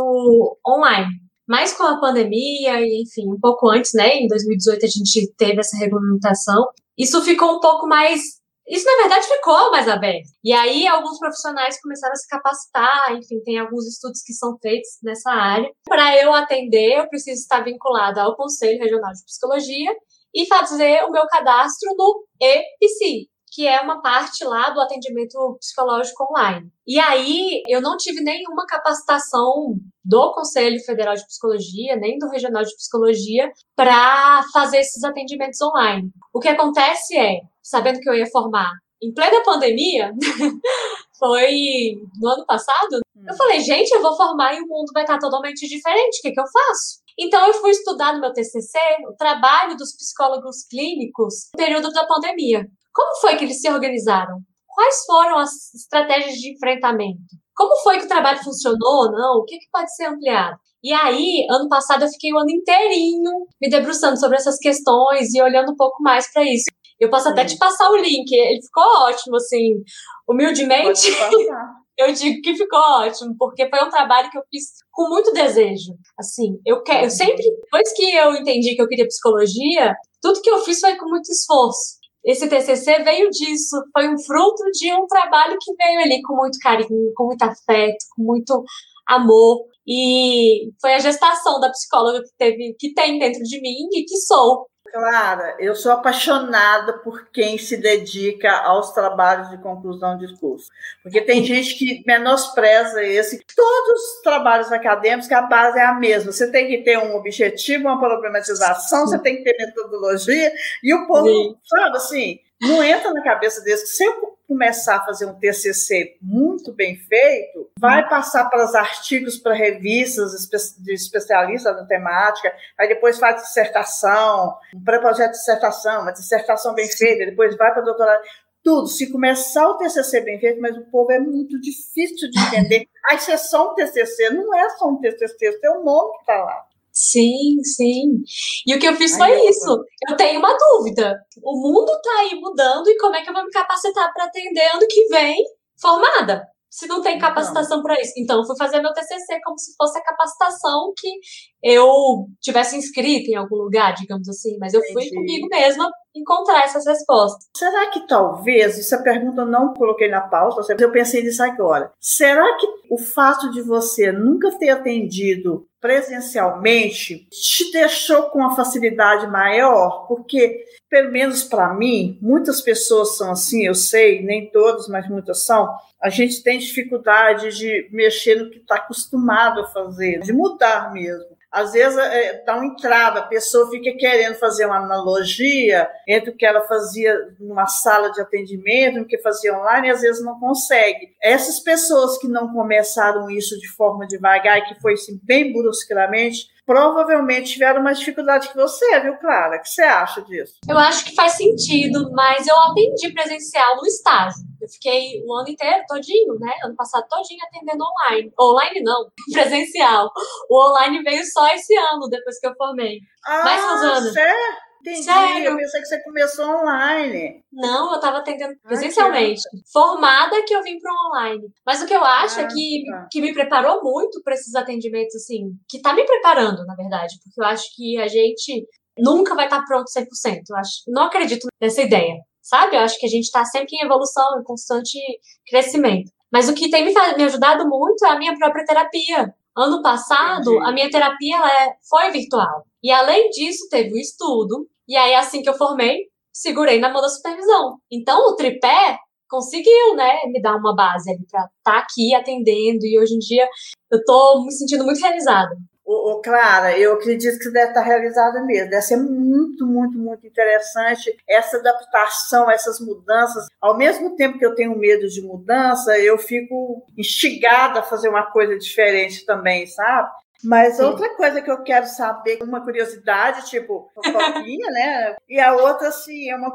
online. Mas com a pandemia, e enfim, um pouco antes, né, em 2018 a gente teve essa regulamentação, isso ficou um pouco mais Isso, na verdade, ficou mais aberto. E aí, alguns profissionais começaram a se capacitar, enfim, tem alguns estudos que são feitos nessa área. Para eu atender, eu preciso estar vinculada ao Conselho Regional de Psicologia e fazer o meu cadastro no EPSI, que é uma parte lá do atendimento psicológico online. E aí, eu não tive nenhuma capacitação do Conselho Federal de Psicologia, nem do Regional de Psicologia, para fazer esses atendimentos online. O que acontece é, sabendo que eu ia formar em plena pandemia, foi no ano passado, eu falei, gente, eu vou formar e o mundo vai estar totalmente diferente, o que, que eu faço? Então, eu fui estudar no meu TCC o trabalho dos psicólogos clínicos no período da pandemia. Como foi que eles se organizaram? Quais foram as estratégias de enfrentamento? Como foi que o trabalho funcionou ou não? O que, que pode ser ampliado? E aí, ano passado, eu fiquei o ano inteirinho me debruçando sobre essas questões e olhando um pouco mais para isso. Eu posso até te passar o link, ele ficou ótimo, assim, humildemente. eu digo que ficou ótimo, porque foi um trabalho que eu fiz com muito desejo. Assim, eu quero, eu sempre, depois que eu entendi que eu queria psicologia, tudo que eu fiz foi com muito esforço esse TCC veio disso, foi um fruto de um trabalho que veio ali com muito carinho, com muito afeto, com muito amor. E foi a gestação da psicóloga que teve, que tem dentro de mim e que sou. Clara, eu sou apaixonada por quem se dedica aos trabalhos de conclusão de curso. Porque tem gente que menospreza esse. Todos os trabalhos acadêmicos, a base é a mesma. Você tem que ter um objetivo, uma problematização, você tem que ter metodologia, e o povo, Sim. sabe assim, não entra na cabeça desse. Se eu começar a fazer um TCC muito bem feito, vai passar para os artigos, para revistas de especialistas na temática, aí depois faz dissertação, um pré-projeto de dissertação, uma dissertação bem feita, depois vai para doutorado. Tudo, se começar o TCC bem feito, mas o povo é muito difícil de entender. Aí, se é só um TCC, não é só um TCC, é o nome que está lá. Sim, sim. E o que eu fiz foi Ai, isso. Eu tenho uma dúvida. O mundo tá aí mudando e como é que eu vou me capacitar para atender ano que vem formada? Se não tem capacitação para isso. Então, eu fui fazer meu TCC como se fosse a capacitação que eu tivesse inscrito em algum lugar, digamos assim. Mas eu fui comigo mesma encontrar essas respostas. Será que talvez, essa pergunta eu não coloquei na pauta, eu pensei nisso agora. Será que o fato de você nunca ter atendido presencialmente te deixou com uma facilidade maior? Porque, pelo menos para mim, muitas pessoas são assim, eu sei, nem todos, mas muitas são. A gente tem dificuldade de mexer no que está acostumado a fazer, de mudar mesmo às vezes é, dá um entrave, a pessoa fica querendo fazer uma analogia entre o que ela fazia numa sala de atendimento o que fazia online, e às vezes não consegue. Essas pessoas que não começaram isso de forma devagar e que foi assim, bem bruscamente, provavelmente tiveram mais dificuldade que você, viu, Clara? O que você acha disso? Eu acho que faz sentido, mas eu aprendi presencial no estágio. Eu fiquei o ano inteiro, todinho, né? Ano passado, todinho atendendo online. Online não, presencial. O online veio só esse ano, depois que eu formei. Ah, Mas, Rosana. Entendi. Sério? Eu pensei que você começou online. Não, eu estava atendendo presencialmente. Ai, Formada que eu vim para o online. Mas o que eu acho é ah, é que, tá. que me preparou muito para esses atendimentos, assim, que está me preparando, na verdade, porque eu acho que a gente nunca vai estar tá pronto 100%. Eu acho, não acredito nessa ideia, sabe? Eu acho que a gente está sempre em evolução, em constante crescimento. Mas o que tem me, me ajudado muito é a minha própria terapia. Ano passado, Entendi. a minha terapia é, foi virtual. E além disso, teve o estudo e aí, assim que eu formei, segurei na mão da supervisão. Então, o tripé conseguiu, né, me dar uma base ali para estar tá aqui atendendo. E hoje em dia eu estou me sentindo muito realizada. Ô, ô, Clara, eu acredito que você deve estar realizada mesmo. Deve ser muito, muito, muito interessante essa adaptação, essas mudanças. Ao mesmo tempo que eu tenho medo de mudança, eu fico instigada a fazer uma coisa diferente também, sabe? Mas Sim. outra coisa que eu quero saber, uma curiosidade, tipo, fofoquinha, né? E a outra, assim, é uma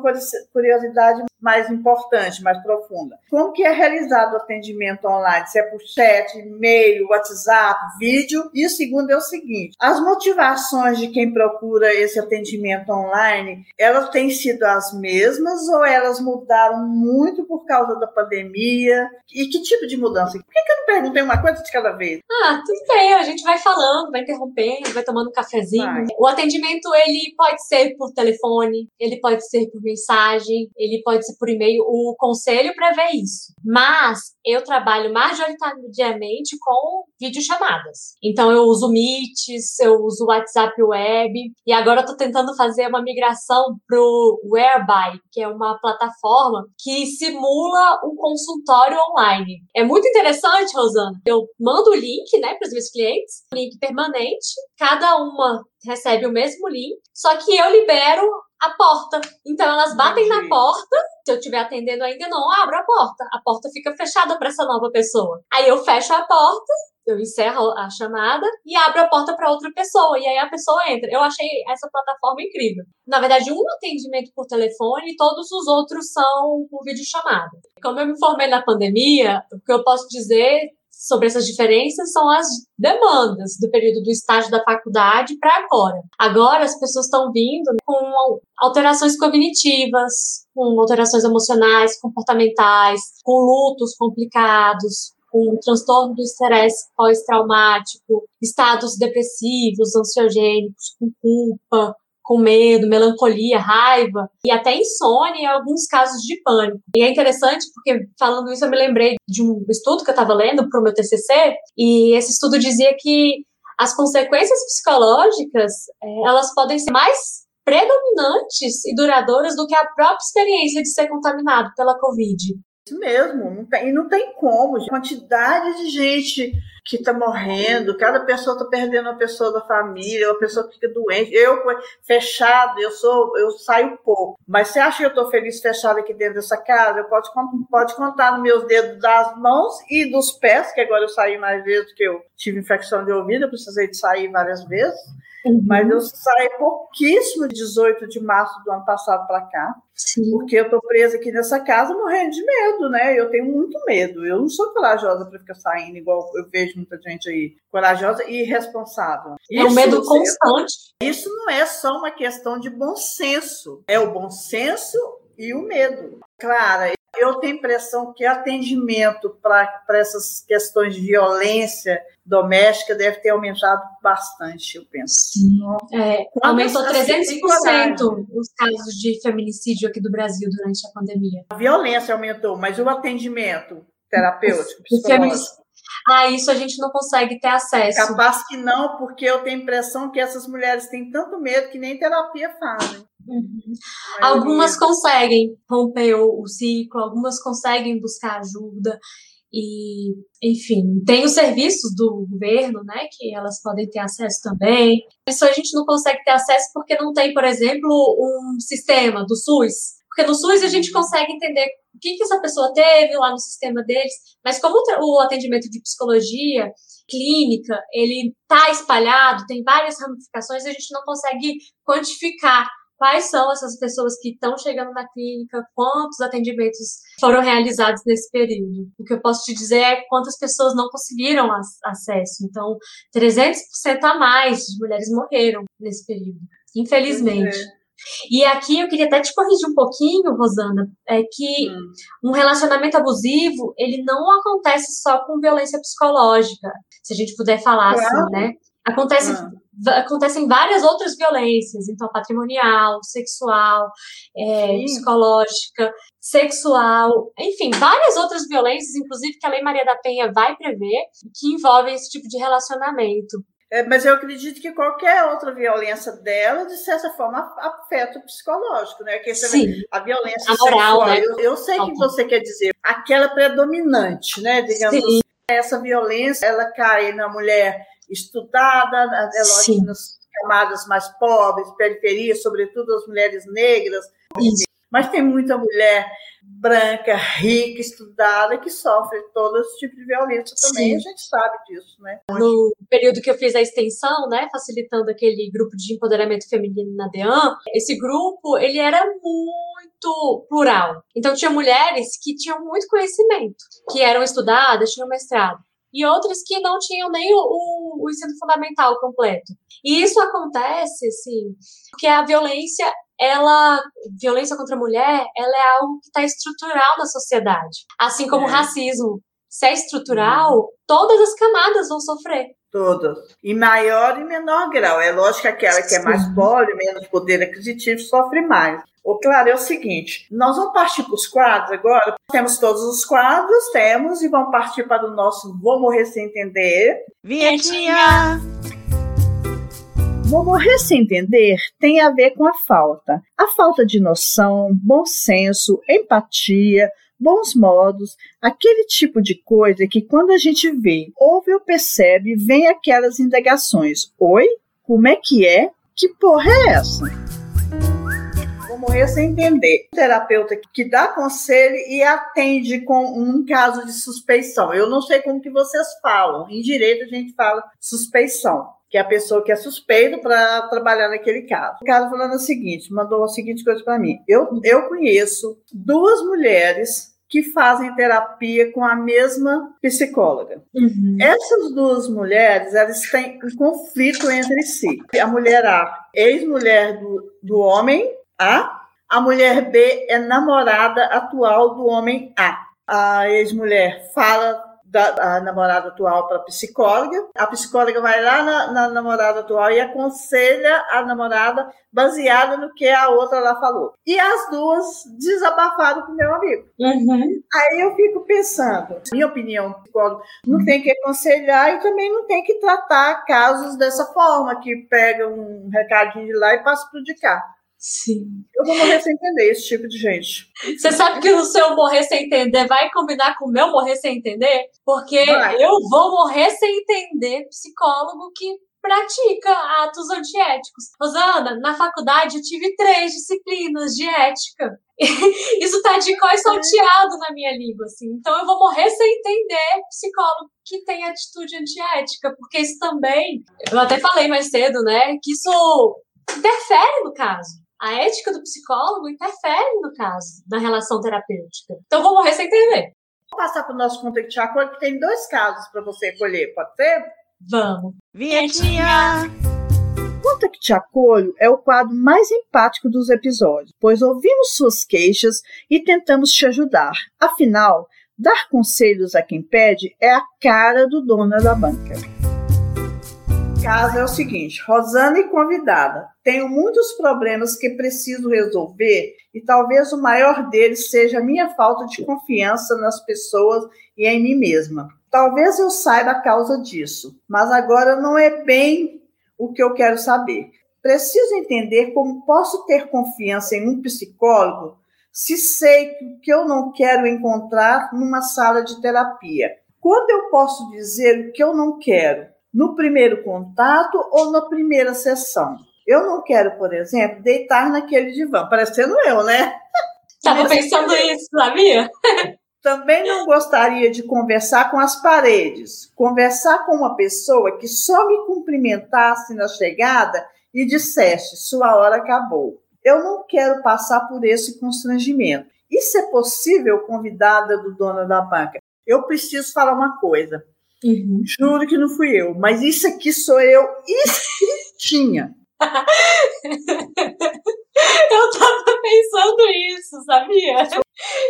curiosidade mais importante, mais profunda. Como que é realizado o atendimento online? Se é por chat, e-mail, WhatsApp, vídeo? E o segundo é o seguinte, as motivações de quem procura esse atendimento online, elas têm sido as mesmas ou elas mudaram muito por causa da pandemia? E que tipo de mudança? Por que, que eu não perguntei uma coisa de cada vez? Ah, tudo bem, a gente vai falando, vai interrompendo, vai tomando um cafezinho. Vai. O atendimento, ele pode ser por telefone, ele pode ser por mensagem, ele pode por e-mail. O conselho prevê isso. Mas eu trabalho majoritariamente com videochamadas. Então eu uso Meets, eu uso WhatsApp Web, e agora eu tô tentando fazer uma migração pro Whereby, que é uma plataforma que simula um consultório online. É muito interessante, Rosana. Eu mando o link, né, para os meus clientes, link permanente, cada uma recebe o mesmo link, só que eu libero a porta. Então elas batem na Entendi. porta. Se eu estiver atendendo ainda, não abro a porta. A porta fica fechada para essa nova pessoa. Aí eu fecho a porta, eu encerro a chamada e abro a porta para outra pessoa. E aí a pessoa entra. Eu achei essa plataforma incrível. Na verdade, um atendimento por telefone e todos os outros são por videochamada. Como eu me formei na pandemia, o que eu posso dizer sobre essas diferenças são as demandas do período do estágio da faculdade para agora. Agora as pessoas estão vindo com alterações cognitivas, com alterações emocionais, comportamentais, com lutos complicados, com transtorno do estresse pós-traumático, estados depressivos, ansiogênicos, com culpa, com medo, melancolia, raiva e até insônia e alguns casos de pânico. E é interessante porque falando isso eu me lembrei de um estudo que eu estava lendo para o meu TCC e esse estudo dizia que as consequências psicológicas eh, elas podem ser mais predominantes e duradouras do que a própria experiência de ser contaminado pela Covid. Isso mesmo, não tem, e não tem como. gente. Quantidade de gente que está morrendo, cada pessoa está perdendo uma pessoa da família, uma pessoa que fica doente. Eu, fechado, eu sou, eu saio pouco. Mas você acha que eu estou feliz fechada aqui dentro dessa casa? Eu posso pode contar nos meus dedos das mãos e dos pés, que agora eu saí mais vezes, porque eu tive infecção de ouvido, eu precisei de sair várias vezes. Mas eu saí pouquíssimo de 18 de março do ano passado para cá, Sim. porque eu tô presa aqui nessa casa morrendo de medo, né? Eu tenho muito medo. Eu não sou corajosa para ficar saindo, igual eu vejo muita gente aí, corajosa e irresponsável. É um medo constante. Isso não é só uma questão de bom senso, é o bom senso e o medo. Clara, eu tenho a impressão que atendimento para essas questões de violência doméstica deve ter aumentado bastante, eu penso. É, Quando aumentou as pessoas têm coragem. 300% os casos de feminicídio aqui do Brasil durante a pandemia. A violência aumentou, mas o atendimento terapêutico, psicológico, Ah, isso a gente não consegue ter acesso. capaz que não, porque eu tenho a impressão que essas mulheres têm tanto medo que nem terapia fazem. Uhum. A Algumas conseguem romper o, o ciclo, algumas conseguem buscar ajuda. E, enfim, tem os serviços do governo, né, que elas podem ter acesso também. Isso a gente não consegue ter acesso porque não tem, por exemplo, um sistema do SUS. Porque no SUS a gente consegue entender o que, que essa pessoa teve lá no sistema deles, mas como o atendimento de psicologia clínica, ele tá espalhado, tem várias ramificações, a gente não consegue quantificar quais são essas pessoas que estão chegando na clínica, quantos atendimentos foram realizados nesse período. O que eu posso te dizer é quantas pessoas não conseguiram ac- acesso. Então, 300% a mais de mulheres morreram nesse período, infelizmente. Pois é. E aqui eu queria até te corrigir um pouquinho, Rosana, é que Hum. um relacionamento abusivo, ele não acontece só com violência psicológica, se a gente puder falar Claro. assim, né? Acontece, va- acontecem várias outras violências, então patrimonial, sexual, é, psicológica, sexual, enfim, várias outras violências, inclusive que a Lei Maria da Penha vai prever, que envolvem esse tipo de relacionamento. É, mas eu acredito que qualquer outra violência dela, de certa forma, afeta o psicológico, né? Que Sim, a violência A moral, sexual, né? eu, eu sei que Óbvio. você quer dizer, aquela predominante, né? Digamos Sim. assim, essa violência, ela cai na mulher estudada, é lógico, nas camadas mais pobres, periferias, sobretudo as mulheres negras, isso. mas tem muita mulher branca, rica, estudada, que sofre todo esse tipo de violência também, Sim. a gente sabe disso, né? no período que eu fiz a extensão, né, facilitando aquele grupo de empoderamento feminino na DEAN, esse grupo, ele era muito plural. Então tinha mulheres que tinham muito conhecimento, que eram estudadas, tinham mestrado, e outras que não tinham nem o, o, o ensino fundamental completo. E isso acontece, assim, porque a violência, ela, violência contra a mulher, ela é algo que está estrutural na sociedade, assim como o É. racismo. Se é estrutural, todas as camadas vão sofrer. Todas. Em maior e menor grau. É lógico que aquela que é mais pobre, menos poder aquisitivo, sofre mais. Ô, claro, é o seguinte: nós vamos partir para os quadros agora. Temos todos os quadros, temos, e vamos partir para o nosso Vou Morrer Sem Entender. Vinhetinha! Vou morrer sem entender tem a ver com a falta. A falta de noção, bom senso, empatia, bons modos, aquele tipo de coisa que quando a gente vê, ouve ou percebe, vem aquelas indagações. Oi? Como é que é? Que porra é essa? Vou morrer sem entender. terapeuta que dá conselho e atende com um caso de suspeição. Eu não sei como que vocês falam. Em direito a gente fala suspeição que é a pessoa que é suspeita para trabalhar naquele caso. O caso falando o seguinte, mandou a seguinte coisa para mim. Eu, eu conheço duas mulheres que fazem terapia com a mesma psicóloga. Uhum. Essas duas mulheres, elas têm um conflito entre si. A mulher A, ex-mulher do, do homem A, a mulher B é namorada atual do homem A. A ex-mulher fala da namorada atual para a psicóloga. A psicóloga vai lá na, na, namorada atual e aconselha a namorada baseada no que a outra lá falou. E as duas desabafaram com meu amigo. Uhum. Aí eu fico pensando, minha opinião, psicólogo não tem que aconselhar e também não tem que tratar casos dessa forma, que pega um recadinho de lá e passa para o de cá. Sim. Eu vou morrer sem entender esse tipo de gente. Você sabe que o seu morrer sem entender vai combinar com o meu morrer sem entender? Porque vai. eu vou morrer sem entender psicólogo que pratica atos antiéticos. Rosana, na faculdade eu tive três disciplinas de ética. Isso tá de có salteado na minha língua, assim. Então eu vou morrer sem entender psicólogo que tem atitude antiética, porque isso também, eu até falei mais cedo, né, que isso interfere no caso a ética do psicólogo interfere no caso, na relação terapêutica. Então, vou morrer sem entender. Vou passar para o nosso contact de acordo, que tem dois casos para você colher, pode ser? Vamos. Vinhetinha! Contact de acolho é o quadro mais empático dos episódios, pois ouvimos suas queixas e tentamos te ajudar. Afinal, dar conselhos a quem pede é a cara do dono da banca caso é o seguinte: Rosana e convidada. Tenho muitos problemas que preciso resolver e talvez o maior deles seja a minha falta de confiança nas pessoas e em mim mesma. Talvez eu saiba a causa disso, mas agora não é bem o que eu quero saber. Preciso entender como posso ter confiança em um psicólogo se sei que eu não quero encontrar numa sala de terapia. Quando eu posso dizer o que eu não quero? No primeiro contato ou na primeira sessão. Eu não quero, por exemplo, deitar naquele divã, parecendo eu, né? Estava pensando isso, sabia? Também não gostaria de conversar com as paredes, conversar com uma pessoa que só me cumprimentasse na chegada e dissesse: sua hora acabou. Eu não quero passar por esse constrangimento. Isso é possível, convidada do dono da banca? Eu preciso falar uma coisa. Uhum. Juro que não fui eu, mas isso aqui sou eu escritinha. eu tava pensando isso, sabia?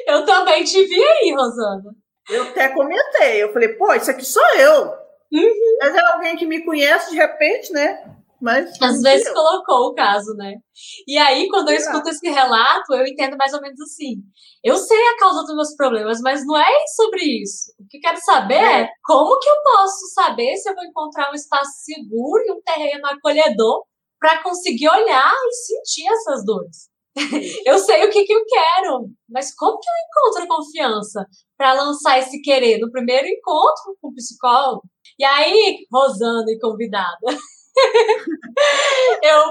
Eu também te vi aí, Rosana. Eu até comentei, eu falei, pô, isso aqui sou eu. Uhum. Mas é alguém que me conhece de repente, né? Mas, Às vezes eu. colocou o caso, né? E aí, quando eu escuto esse relato, eu entendo mais ou menos assim. Eu sei a causa dos meus problemas, mas não é sobre isso. O que eu quero saber é. é como que eu posso saber se eu vou encontrar um espaço seguro e um terreno acolhedor para conseguir olhar e sentir essas dores. eu sei o que, que eu quero, mas como que eu encontro confiança para lançar esse querer no primeiro encontro com o psicólogo? E aí, Rosana e convidada, eu,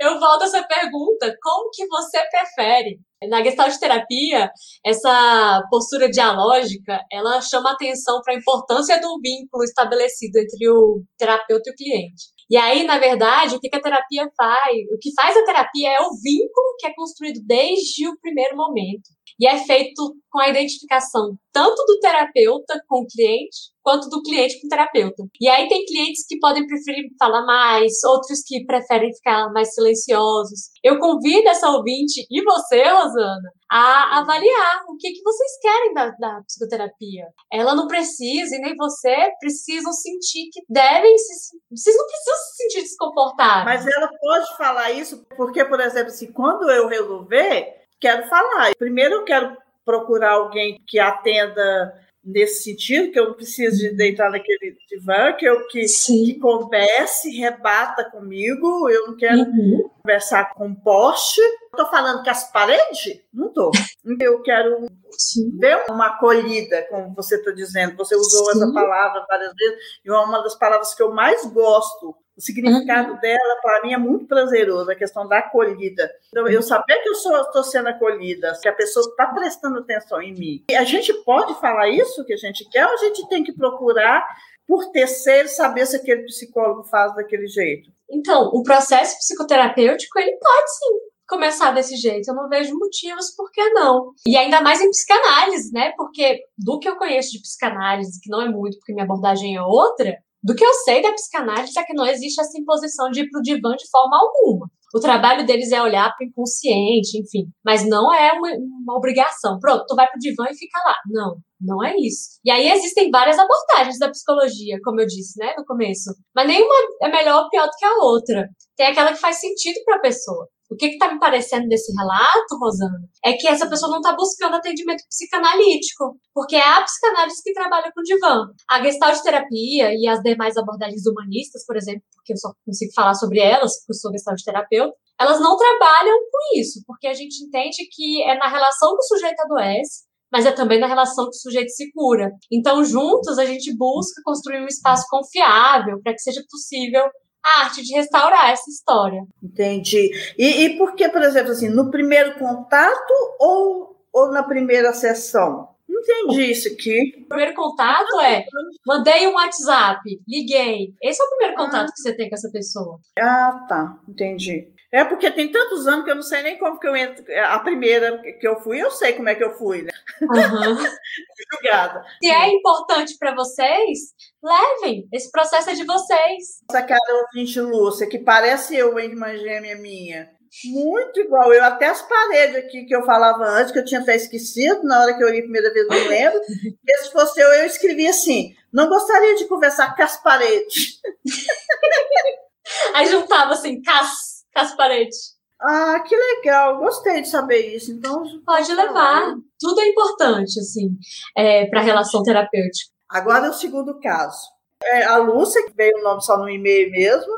eu volto a essa pergunta: como que você prefere? Na gestalt terapia, essa postura dialógica, ela chama atenção para a importância do vínculo estabelecido entre o terapeuta e o cliente. E aí, na verdade, o que a terapia faz? O que faz a terapia é o vínculo que é construído desde o primeiro momento. E é feito com a identificação tanto do terapeuta com o cliente, quanto do cliente com o terapeuta. E aí tem clientes que podem preferir falar mais, outros que preferem ficar mais silenciosos. Eu convido essa ouvinte e você, Rosana, a avaliar o que, que vocês querem da, da psicoterapia. Ela não precisa, e nem você, precisam sentir que devem se. Vocês não precisam se sentir desconfortáveis. Mas ela pode falar isso, porque, por exemplo, assim, quando eu resolver, quero falar. Primeiro eu quero procurar alguém que atenda nesse sentido, que eu não preciso de deitar naquele divã, que eu que, que converse, rebata comigo, eu não quero uhum. conversar com poste. Estou falando com as paredes? Não estou. Eu quero Sim. ver uma acolhida, como você está dizendo. Você usou Sim. essa palavra várias vezes, e é uma das palavras que eu mais gosto o significado uhum. dela, para mim, é muito prazeroso, a questão da acolhida. Então, eu saber que eu estou sendo acolhida, que a pessoa está prestando atenção em mim. E a gente pode falar isso que a gente quer, ou a gente tem que procurar, por terceiro, saber se aquele psicólogo faz daquele jeito? Então, o processo psicoterapêutico, ele pode sim começar desse jeito. Eu não vejo motivos por que não. E ainda mais em psicanálise, né? Porque do que eu conheço de psicanálise, que não é muito, porque minha abordagem é outra, do que eu sei da psicanálise é que não existe essa imposição de ir para o divã de forma alguma. O trabalho deles é olhar para o inconsciente, enfim. Mas não é uma, uma, obrigação. Pronto, tu vai para o divã e fica lá. Não, não é isso. E aí existem várias abordagens da psicologia, como eu disse, né, no começo. Mas nenhuma é melhor ou pior do que a outra. Tem aquela que faz sentido para a pessoa. O que está me parecendo desse relato, Rosana, é que essa pessoa não está buscando atendimento psicanalítico, porque é a psicanálise que trabalha com o divã. A gestalt terapia e as demais abordagens humanistas, por exemplo, porque eu só consigo falar sobre elas, porque eu sou gestalt terapeuta, elas não trabalham com isso, porque a gente entende que é na relação que o sujeito adoece, mas é também na relação que o sujeito se cura. Então, juntos, a gente busca construir um espaço confiável para que seja possível a arte de restaurar essa história. Entendi. E, e por que, por exemplo, assim, no primeiro contato ou, ou na primeira sessão? Não entendi isso aqui. O primeiro contato é mandei um WhatsApp, liguei. Esse é o primeiro contato ah. que você tem com essa pessoa. Ah, tá. Entendi. É porque tem tantos anos que eu não sei nem como que eu entro. A primeira que eu fui, eu sei como é que eu fui, né? Uhum. Julgada. Se é importante para vocês, levem. Esse processo é de vocês. Essa cara ouvinte Lúcia, que parece eu, a irmã gêmea minha. Muito igual eu, até as paredes aqui que eu falava antes, que eu tinha até esquecido, na hora que eu li a primeira vez, não lembro. E se fosse eu, eu escrevi assim: não gostaria de conversar com as paredes. Aí juntava assim, cas Casparete. Ah, que legal, gostei de saber isso. Então pode levar. Tudo é importante, assim, é, para a relação terapêutica. Agora é o segundo caso. É a Lúcia, que veio o nome só no e-mail mesmo.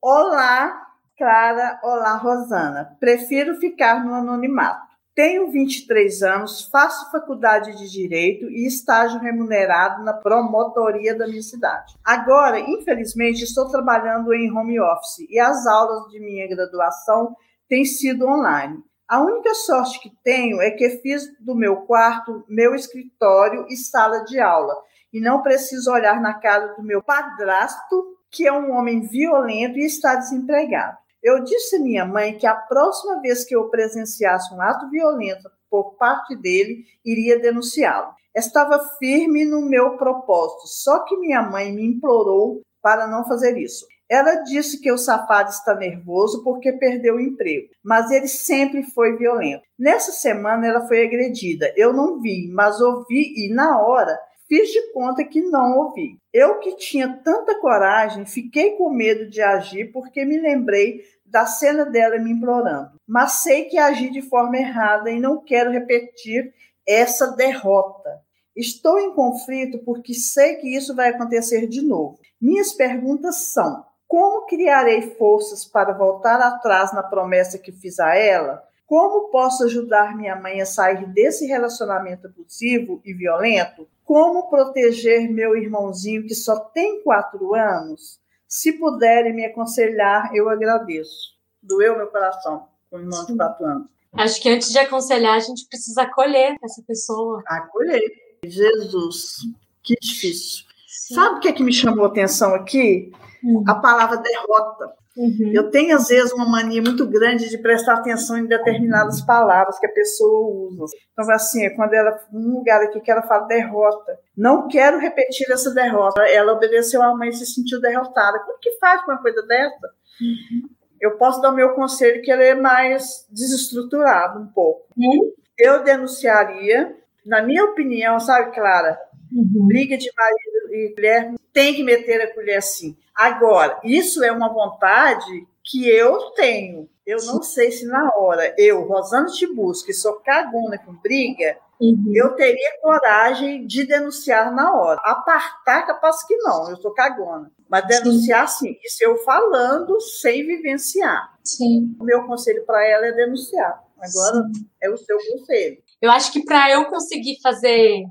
Olá, Clara. Olá, Rosana. Prefiro ficar no anonimato. Tenho 23 anos, faço faculdade de Direito e estágio remunerado na promotoria da minha cidade. Agora, infelizmente, estou trabalhando em home office e as aulas de minha graduação têm sido online. A única sorte que tenho é que fiz do meu quarto meu escritório e sala de aula e não preciso olhar na cara do meu padrasto, que é um homem violento e está desempregado. Eu disse à minha mãe que a próxima vez que eu presenciasse um ato violento por parte dele, iria denunciá-lo. Estava firme no meu propósito, só que minha mãe me implorou para não fazer isso. Ela disse que o safado está nervoso porque perdeu o emprego, mas ele sempre foi violento. Nessa semana ela foi agredida. Eu não vi, mas ouvi e na hora Fiz de conta que não ouvi. Eu que tinha tanta coragem, fiquei com medo de agir porque me lembrei da cena dela me implorando. Mas sei que agi de forma errada e não quero repetir essa derrota. Estou em conflito porque sei que isso vai acontecer de novo. Minhas perguntas são: como criarei forças para voltar atrás na promessa que fiz a ela? Como posso ajudar minha mãe a sair desse relacionamento abusivo e violento? Como proteger meu irmãozinho que só tem quatro anos? Se puderem me aconselhar, eu agradeço. Doeu meu coração com o irmão de quatro anos. Acho que antes de aconselhar, a gente precisa acolher essa pessoa. Acolher. Jesus, que difícil. Sim. Sabe o que, é que me chamou a atenção aqui? Hum. A palavra derrota. Uhum. Eu tenho, às vezes, uma mania muito grande de prestar atenção em determinadas palavras que a pessoa usa. Então, assim, é quando ela, num lugar aqui que ela fala derrota, não quero repetir essa derrota. Ela obedeceu à mãe e se sentiu derrotada. Como que faz com uma coisa dessa? Uhum. Eu posso dar o meu conselho que ele é mais desestruturado um pouco. Uhum. Eu denunciaria, na minha opinião, sabe, Clara? Uhum. Briga de marido e mulher tem que meter a colher sim. Agora, isso é uma vontade que eu tenho. Eu não sei se na hora, eu, Rosana Tibus, que sou cagona com briga, Uhum. eu teria coragem de denunciar na hora. Apartar, capaz que não, eu sou cagona. Mas denunciar, sim. Isso eu falando sem vivenciar. Sim. O meu conselho para ela é denunciar. Agora é o seu conselho. Eu acho que para eu conseguir fazer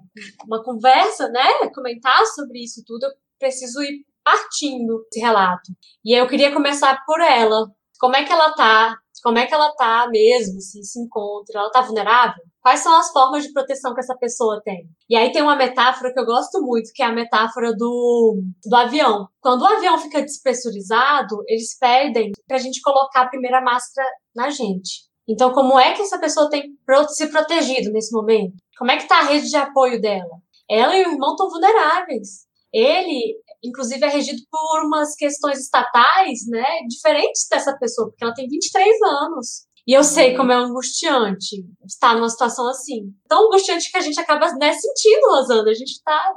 uma conversa, né, comentar sobre isso tudo, eu preciso ir partindo esse relato. E eu queria começar por ela. Como é que ela tá? Como é que ela tá mesmo, se se encontra? Ela tá vulnerável? Quais são as formas de proteção que essa pessoa tem? E aí tem uma metáfora que eu gosto muito, que é a metáfora do, do avião. Quando o avião fica despressurizado, eles pedem pra gente colocar a primeira máscara na gente. Então, como é que essa pessoa tem se protegido nesse momento? Como é que tá a rede de apoio dela? Ela e o irmão estão vulneráveis. Ele, inclusive, é regido por umas questões estatais, né, diferentes dessa pessoa, porque ela tem 23 anos. E eu sei como é angustiante estar numa situação assim. Tão angustiante que a gente acaba né, sentindo, Rosana. A gente tá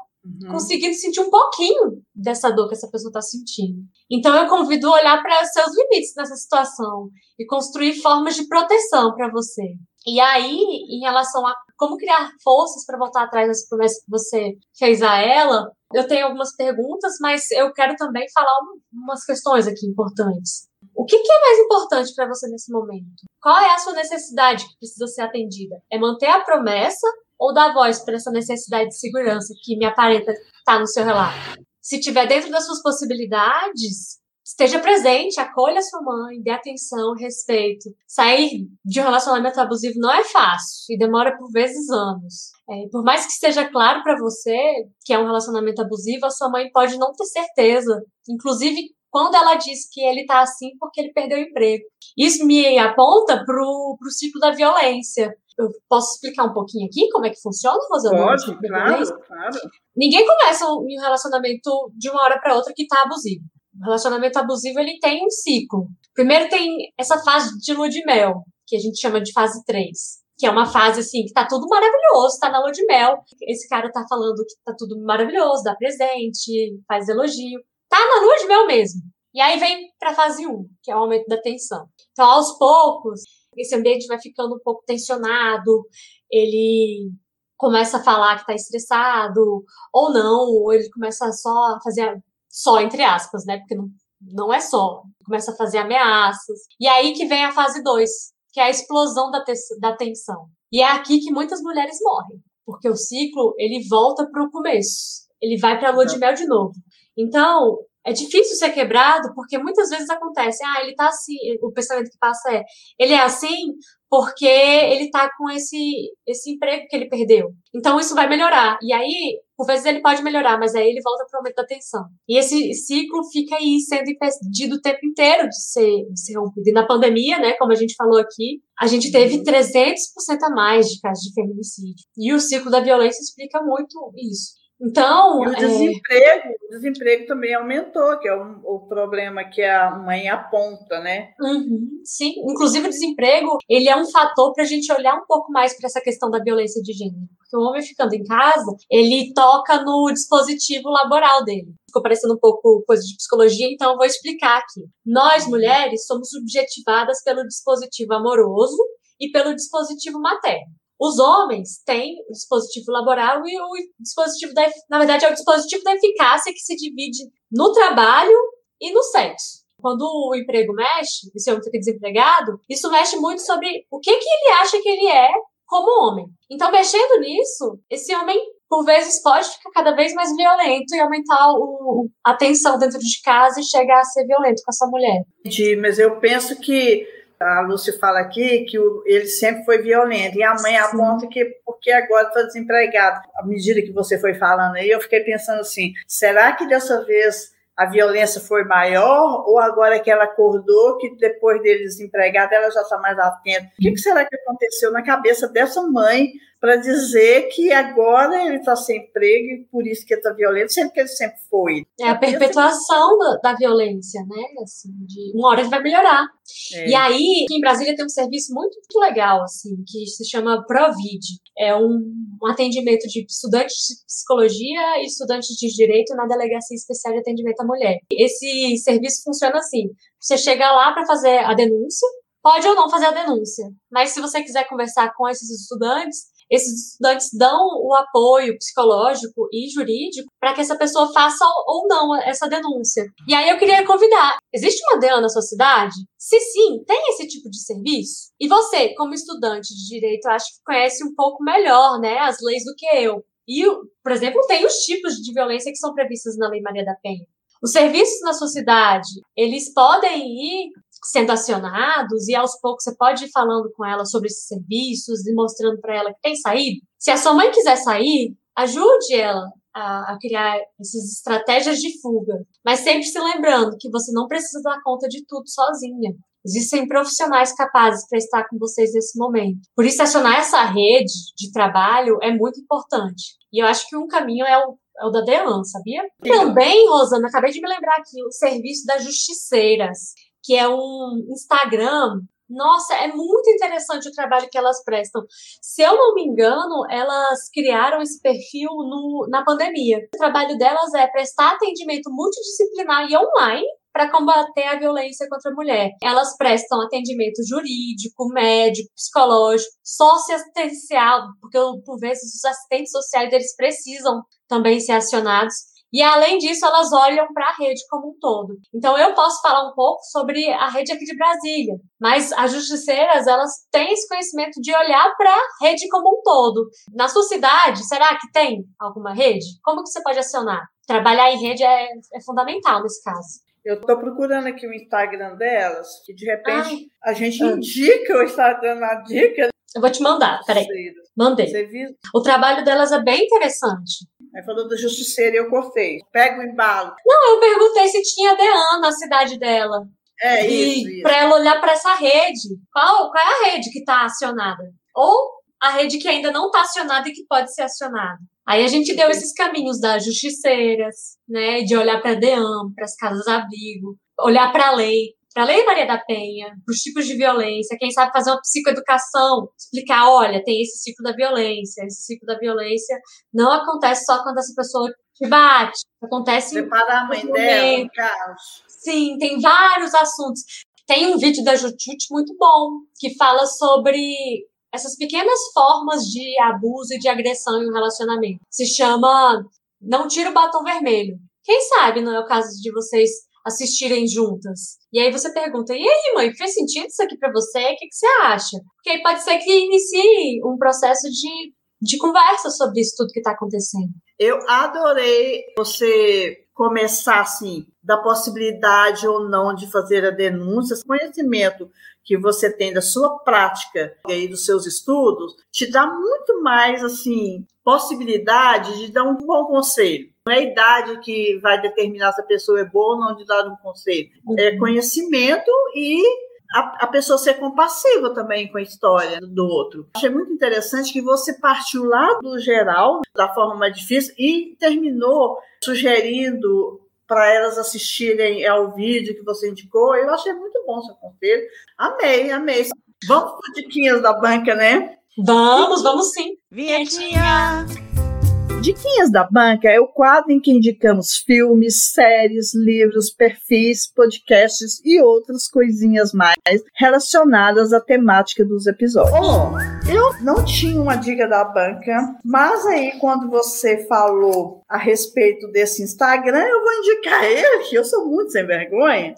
conseguindo sentir um pouquinho dessa dor que essa pessoa está sentindo. Então eu convido a olhar para os seus limites nessa situação e construir formas de proteção para você. E aí, em relação a como criar forças para voltar atrás das promessas que você fez a ela, eu tenho algumas perguntas, mas eu quero também falar um- umas questões aqui importantes. O que, que é mais importante para você nesse momento? Qual é a sua necessidade que precisa ser atendida? É manter a promessa ou dar voz para essa necessidade de segurança que me aparenta estar no seu relato? Se tiver dentro das suas possibilidades, esteja presente, acolha sua mãe, dê atenção, respeito. Sair de um relacionamento abusivo não é fácil e demora por vezes anos. É, por mais que esteja claro para você que é um relacionamento abusivo, a sua mãe pode não ter certeza. Inclusive, quando ela diz que ele tá assim porque ele perdeu o emprego. Isso me aponta pro, pro ciclo da violência. Eu posso explicar um pouquinho aqui como é que funciona, Rosana? o Pode, violência? claro, claro. Ninguém começa um um relacionamento de uma hora para outra que tá abusivo. O relacionamento abusivo ele tem um ciclo. Primeiro tem essa fase de lua de mel, que a gente chama de fase 3, que é uma fase assim que tá tudo maravilhoso, tá na lua de mel. Esse cara tá falando que tá tudo maravilhoso, dá presente, faz elogio. Tá na lua de mel mesmo. E aí vem pra fase 1, que é o aumento da tensão. Então, aos poucos, esse ambiente vai ficando um pouco tensionado, ele começa a falar que tá estressado, ou não, ou ele começa só a fazer, só entre aspas, né? Porque não, não é só. Começa a fazer ameaças. E aí que vem a fase 2, que é a explosão da, te- da tensão. E é aqui que muitas mulheres morrem, porque o ciclo, ele volta pro começo. Ele vai pra lua de mel de novo. Então, é difícil ser quebrado, porque muitas vezes acontece, ah, ele tá assim, o pensamento que passa é, ele é assim porque ele tá com esse, esse emprego que ele perdeu. Então isso vai melhorar. E aí, por vezes ele pode melhorar, mas aí ele volta pro aumento da tensão. E esse ciclo fica aí sendo impedido o tempo inteiro de ser, de ser rompido. E na pandemia, né, como a gente falou aqui, a gente teve 300% a mais de casos de feminicídio. E o ciclo da violência explica muito isso. Então, E o é, desemprego, o desemprego também aumentou, que é o, o problema que a mãe aponta, né? Uhum, sim, inclusive o desemprego, ele é um fator para a gente olhar um pouco mais para essa questão da violência de gênero. Porque o homem ficando em casa, ele toca no dispositivo laboral dele. Ficou parecendo um pouco coisa de psicologia, então eu vou explicar aqui. Nós, mulheres, somos subjetivadas pelo dispositivo amoroso e pelo dispositivo materno. Os homens têm o dispositivo laboral e o dispositivo da, na verdade, é o dispositivo da eficácia que se divide no trabalho e no sexo. Quando o emprego mexe, esse homem fica desempregado, isso mexe muito sobre o que, que ele acha que ele é como homem. Então, mexendo nisso, esse homem, por vezes, pode ficar cada vez mais violento e aumentar o, a tensão dentro de casa e chegar a ser violento com essa mulher. De- mas eu penso que a Lúcia fala aqui que o- ele sempre foi violento, e a mãe Sim. aponta que porque agora está desempregado. À medida que você foi falando aí, eu fiquei pensando assim: será que dessa vez a violência foi maior ou agora que ela acordou, que depois dele desempregada ela já está mais atenta? O que, que será que aconteceu na cabeça dessa mãe para dizer que agora ele está sem emprego e por isso que ele está violento, sendo que ele sempre foi. É a perpetuação da, da violência, né? Assim, de uma hora ele vai melhorar. É. E aí, em Brasília tem um serviço muito, muito legal, assim, que se chama Provid. É um, um atendimento de estudantes de psicologia e estudantes de direito na Delegacia Especial de Atendimento à Mulher. Esse serviço funciona assim: você chega lá para fazer a denúncia, pode ou não fazer a denúncia, mas se você quiser conversar com esses estudantes, esses estudantes dão o apoio psicológico e jurídico para que essa pessoa faça ou não essa denúncia. E aí eu queria convidar: existe uma DEAN na sua cidade? Se sim, tem esse tipo de serviço? E você, como estudante de direito, acho que conhece um pouco melhor né, as leis do que eu. E, por exemplo, tem os tipos de violência que são previstos na Lei Maria da Penha. Os serviços na sua cidade, eles podem ir sendo acionados e aos poucos você pode ir falando com ela sobre esses serviços e mostrando para ela que tem saído. Se a sua mãe quiser sair, ajude ela a, a, criar essas estratégias de fuga, mas sempre se lembrando que você não precisa dar conta de tudo sozinha. Existem profissionais capazes para estar com vocês nesse momento. Por isso, acionar essa rede de trabalho é muito importante. E eu acho que um caminho é o é o da Dean, sabia? Sim. Também, Rosana, acabei de me lembrar aqui, o serviço das justiceiras que é um Instagram. Nossa, é muito interessante o trabalho que elas prestam. Se eu não me engano, elas criaram esse perfil no, na pandemia. O trabalho delas é prestar atendimento multidisciplinar e online para combater a violência contra a mulher. Elas prestam atendimento jurídico, médico, psicológico, socioassistencial, porque por vezes os assistentes sociais eles precisam também ser acionados. E além disso, elas olham para a rede como um todo. Então eu posso falar um pouco sobre a rede aqui de Brasília, mas as justiceiras, elas têm esse conhecimento de olhar para a rede como um todo. Na sua cidade, será que tem alguma rede? Como que você pode acionar? Trabalhar em rede é, é fundamental nesse caso. Eu estou procurando aqui o Instagram delas, que de repente Ai. a gente ah. indica o Instagram na dica. Eu vou te mandar, peraí. Mandei. O trabalho delas é bem interessante. Aí falou do justiceiro e eu cortei. Pega o embalo. Não, eu perguntei se tinha DEAN na cidade dela. É isso. E para ela olhar para essa rede. Qual, qual é a rede que está acionada? Ou a rede que ainda não está acionada e que pode ser acionada. Aí a gente deu esses caminhos das justiceiras, né, de olhar para a DEAN, para as casas-abrigo, olhar para a lei, para a Lei Maria da Penha, para os tipos de violência, quem sabe fazer uma psicoeducação, explicar, olha, tem esse ciclo da violência, esse ciclo da violência não acontece só quando essa pessoa te bate, acontece Preparar a mãe dela, no caso. Sim, tem vários assuntos. Tem um vídeo da Jutute muito bom, que fala sobre essas pequenas formas de abuso e de agressão em um relacionamento. Se chama Não Tira o Batom Vermelho. Quem sabe não é o caso de vocês assistirem juntas. E aí você pergunta: e aí, mãe, fez sentido isso aqui para você? O que, que você acha? Porque aí pode ser que inicie um processo de, de conversa sobre isso tudo que está acontecendo. Eu adorei você começar assim, da possibilidade ou não de fazer a denúncia, conhecimento que você tem da sua prática e dos seus estudos, te dá muito mais assim possibilidade de dar um bom conselho. Não é a idade que vai determinar se a pessoa é boa ou não de dar um conselho. É uhum. conhecimento e a, a, pessoa ser compassiva também com a história do outro. Achei muito interessante que você partiu lá do geral, da forma mais difícil, e terminou sugerindo para elas assistirem ao vídeo que você indicou. Eu achei muito bom seu conselho. Amei, amei. Vamos para diquinhas da banca, né? Vamos, vamos sim. Vinhetinha! Diquinhas da Banca é o quadro em que indicamos filmes, séries, livros, perfis, podcasts e outras coisinhas mais relacionadas à temática dos episódios. Oh, eu não tinha uma dica da banca, mas aí quando você falou a respeito desse Instagram, eu vou indicar ele, que eu sou muito sem vergonha,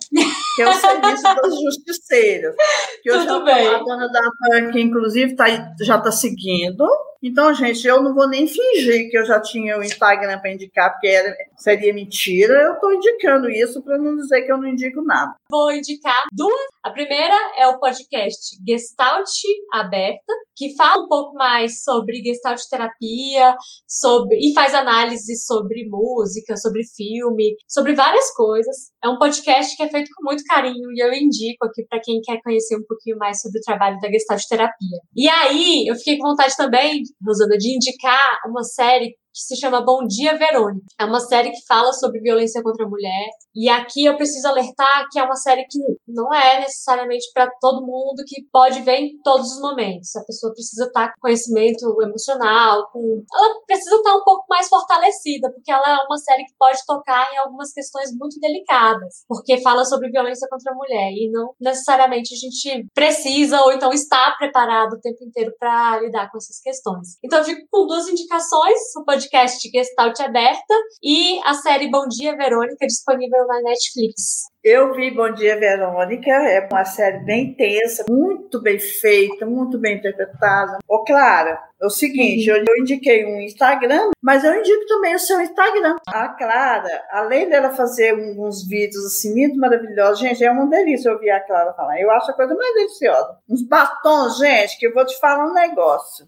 que é o Serviço das Justiceiras. Que eu Tudo já, bem. a dona da banca, inclusive, tá, já está seguindo Então, gente, eu não vou nem fingir que eu já tinha o Instagram para indicar, porque era, seria mentira. Eu estou indicando isso para não dizer que eu não indico nada. Vou indicar duas. A primeira é o podcast Gestalt Aberta, que fala um pouco mais sobre Gestalt terapia, sobre e faz análise sobre música, sobre filme, sobre várias coisas. É um podcast que é feito com muito carinho e eu indico aqui para quem quer conhecer um pouquinho mais sobre o trabalho da Gestalt terapia. E aí, eu fiquei com vontade também, Rosana, de indicar uma série que se chama Bom Dia Verônica. É uma série que fala sobre violência contra a mulher. E aqui eu preciso alertar que é uma série que não é necessariamente para todo mundo que pode ver em todos os momentos. A pessoa precisa estar com conhecimento emocional, com ela precisa estar um pouco mais fortalecida, porque ela é uma série que pode tocar em algumas questões muito delicadas, porque fala sobre violência contra a mulher e não necessariamente a gente precisa ou então está preparado o tempo inteiro para lidar com essas questões. Então eu fico com duas indicações, o podcast Gestalt Aberta e a série Bom Dia Verônica, disponível na Netflix. Eu vi Bom Dia Verônica, é uma série bem tensa, muito bem feita, muito bem interpretada. Ô, Clara, é o seguinte, uhum. eu, eu indiquei um Instagram, mas eu indico também o seu Instagram. A Clara, além dela fazer uns vídeos assim muito maravilhosos, gente, é uma delícia ouvir a Clara falar. Eu acho a coisa mais deliciosa. Uns batons, gente, que eu vou te falar um negócio.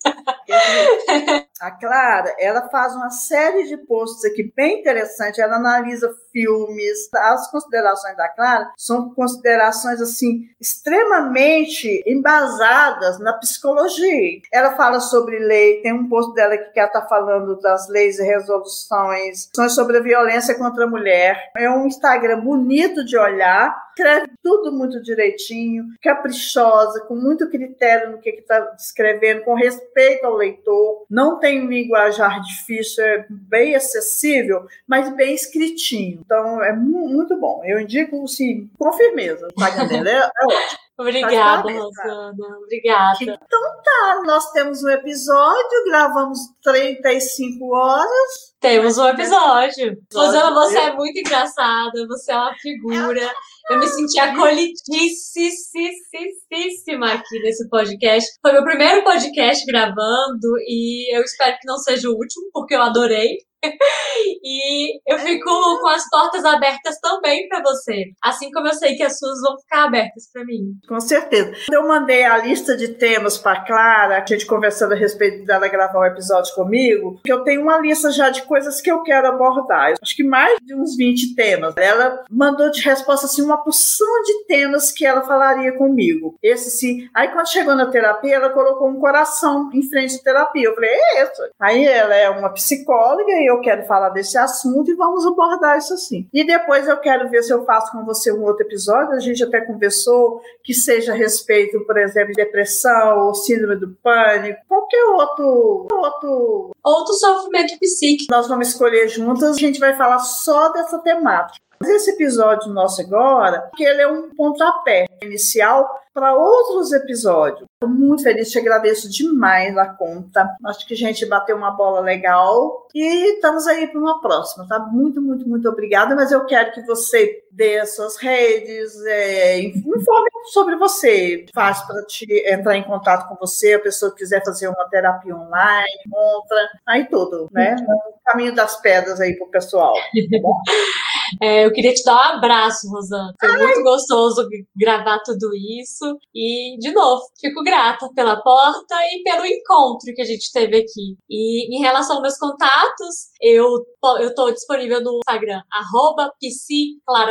a Clara, ela faz uma série de posts aqui bem interessante, ela analisa filmes, as considerações da Clara são considerações assim extremamente embasadas na psicologia. Ela fala sobre lei, tem um post dela que ela está falando das leis e resoluções, sobre a violência contra a mulher. É um Instagram bonito de olhar, escreve tudo muito direitinho, caprichosa, com muito critério no que está escrevendo, com respeito ao leitor. Não tem um linguajar difícil, é bem acessível, mas bem escritinho. Então é muito bom. Eu indico, sim, com firmeza. O Instagram dela é, é ótimo. Obrigada, Rosana. Obrigada. Então tá, nós temos um episódio, gravamos 35 horas. Temos um episódio. Rosana, você é muito engraçada, você é uma figura. Eu me senti acolhidíssima aqui nesse podcast. Foi meu primeiro podcast gravando e eu espero que não seja o último, porque eu adorei. e eu fico com as portas abertas também para você. Assim como eu sei que as suas vão ficar abertas para mim. Com certeza. Eu mandei a lista de temas para Clara, a gente conversando a respeito dela gravar um episódio comigo, que eu tenho uma lista já de coisas que eu quero abordar. Acho que mais de uns 20 temas. Ela mandou de resposta assim uma porção de temas que ela falaria comigo. Esse sim. Aí quando chegou na terapia, ela colocou um coração em frente à terapia. Eu falei, é isso. Aí ela é uma psicóloga e eu quero falar desse assunto e vamos abordar isso assim. E depois eu quero ver se eu faço com você um outro episódio, a gente até conversou, que seja a respeito, por exemplo, de depressão ou síndrome do pânico, qualquer outro, outro... Outro sofrimento psíquico. Nós vamos escolher juntas, a gente vai falar só dessa temática. Esse episódio nosso agora, que ele é um pontapé inicial para outros episódios. Estou muito feliz, te agradeço demais a conta. Acho que a gente bateu uma bola legal e estamos aí para uma próxima, tá? Muito, muito, muito obrigada. Mas eu quero que você dê as suas redes, é, informe sobre você. Faz para te entrar em contato com você, a pessoa que quiser fazer uma terapia online, encontra, aí tudo, né? O caminho das pedras aí pro pessoal. Tá é, eu queria te dar um abraço, Rosana. Foi Ai. muito gostoso gravar tudo isso. E, de novo, fico grata pela porta e pelo encontro que a gente teve aqui. E em relação aos meus contatos, eu, eu tô disponível no Instagram, arroba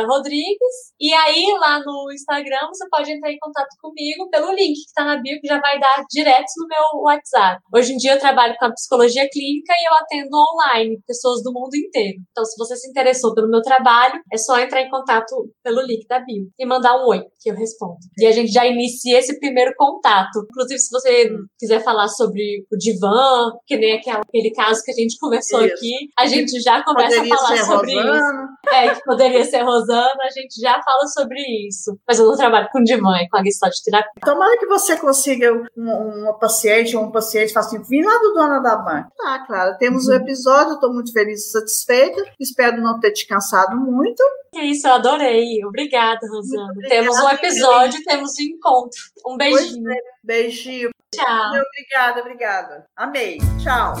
Rodrigues. E aí, lá no Instagram, você pode entrar em contato comigo pelo link que tá na bio, que já vai dar direto no meu WhatsApp. Hoje em dia eu trabalho com a psicologia clínica e eu atendo online pessoas do mundo inteiro. Então, se você se interessou pelo meu trabalho, é só entrar em contato pelo link da bio e mandar um oi, que eu respondo. E a gente já inicia esse primeiro contato. Inclusive, se você quiser falar sobre o divã, que nem aquele caso que a gente conversou isso. aqui, a gente já começa poderia a falar sobre Rosana. isso. É, que poderia ser Rosana, a gente já fala sobre isso. Mas eu não trabalho com divã, é com a gestalt terapia. Tomara que você consiga uma, uma paciente ou um paciente faça assim, vim lá do Dona da Banca. Tá, claro, temos o uhum. um episódio, estou muito feliz e satisfeita. Espero não ter te cansado gostado muito. É isso, eu adorei. Obrigada, Rosana. Muito temos um obrigada, episódio, temos um encontro. Um beijinho. Pois é, beijinho. Tchau. Obrigada, obrigada. Amei. Tchau.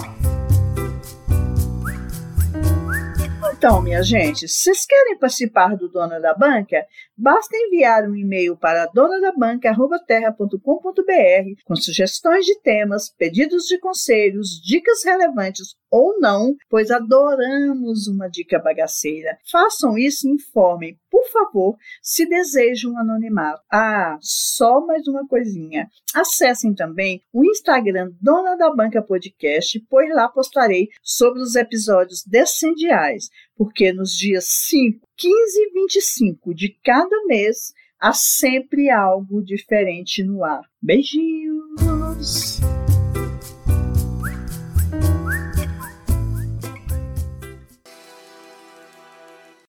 Então, minha gente, se vocês querem participar do Dona da Banca, basta enviar um e-mail para donadabanca.terra.com.br com sugestões de temas, pedidos de conselhos, dicas relevantes ou não, pois adoramos uma dica bagaceira. Façam isso e informem, por favor, se desejam anonimato. Ah, só mais uma coisinha. Acessem também o Instagram Dona da Banca Podcast, pois lá postarei sobre os episódios descendiais, porque nos dias 5, 15 e 25 de cada mês há sempre algo diferente no ar. Beijinhos!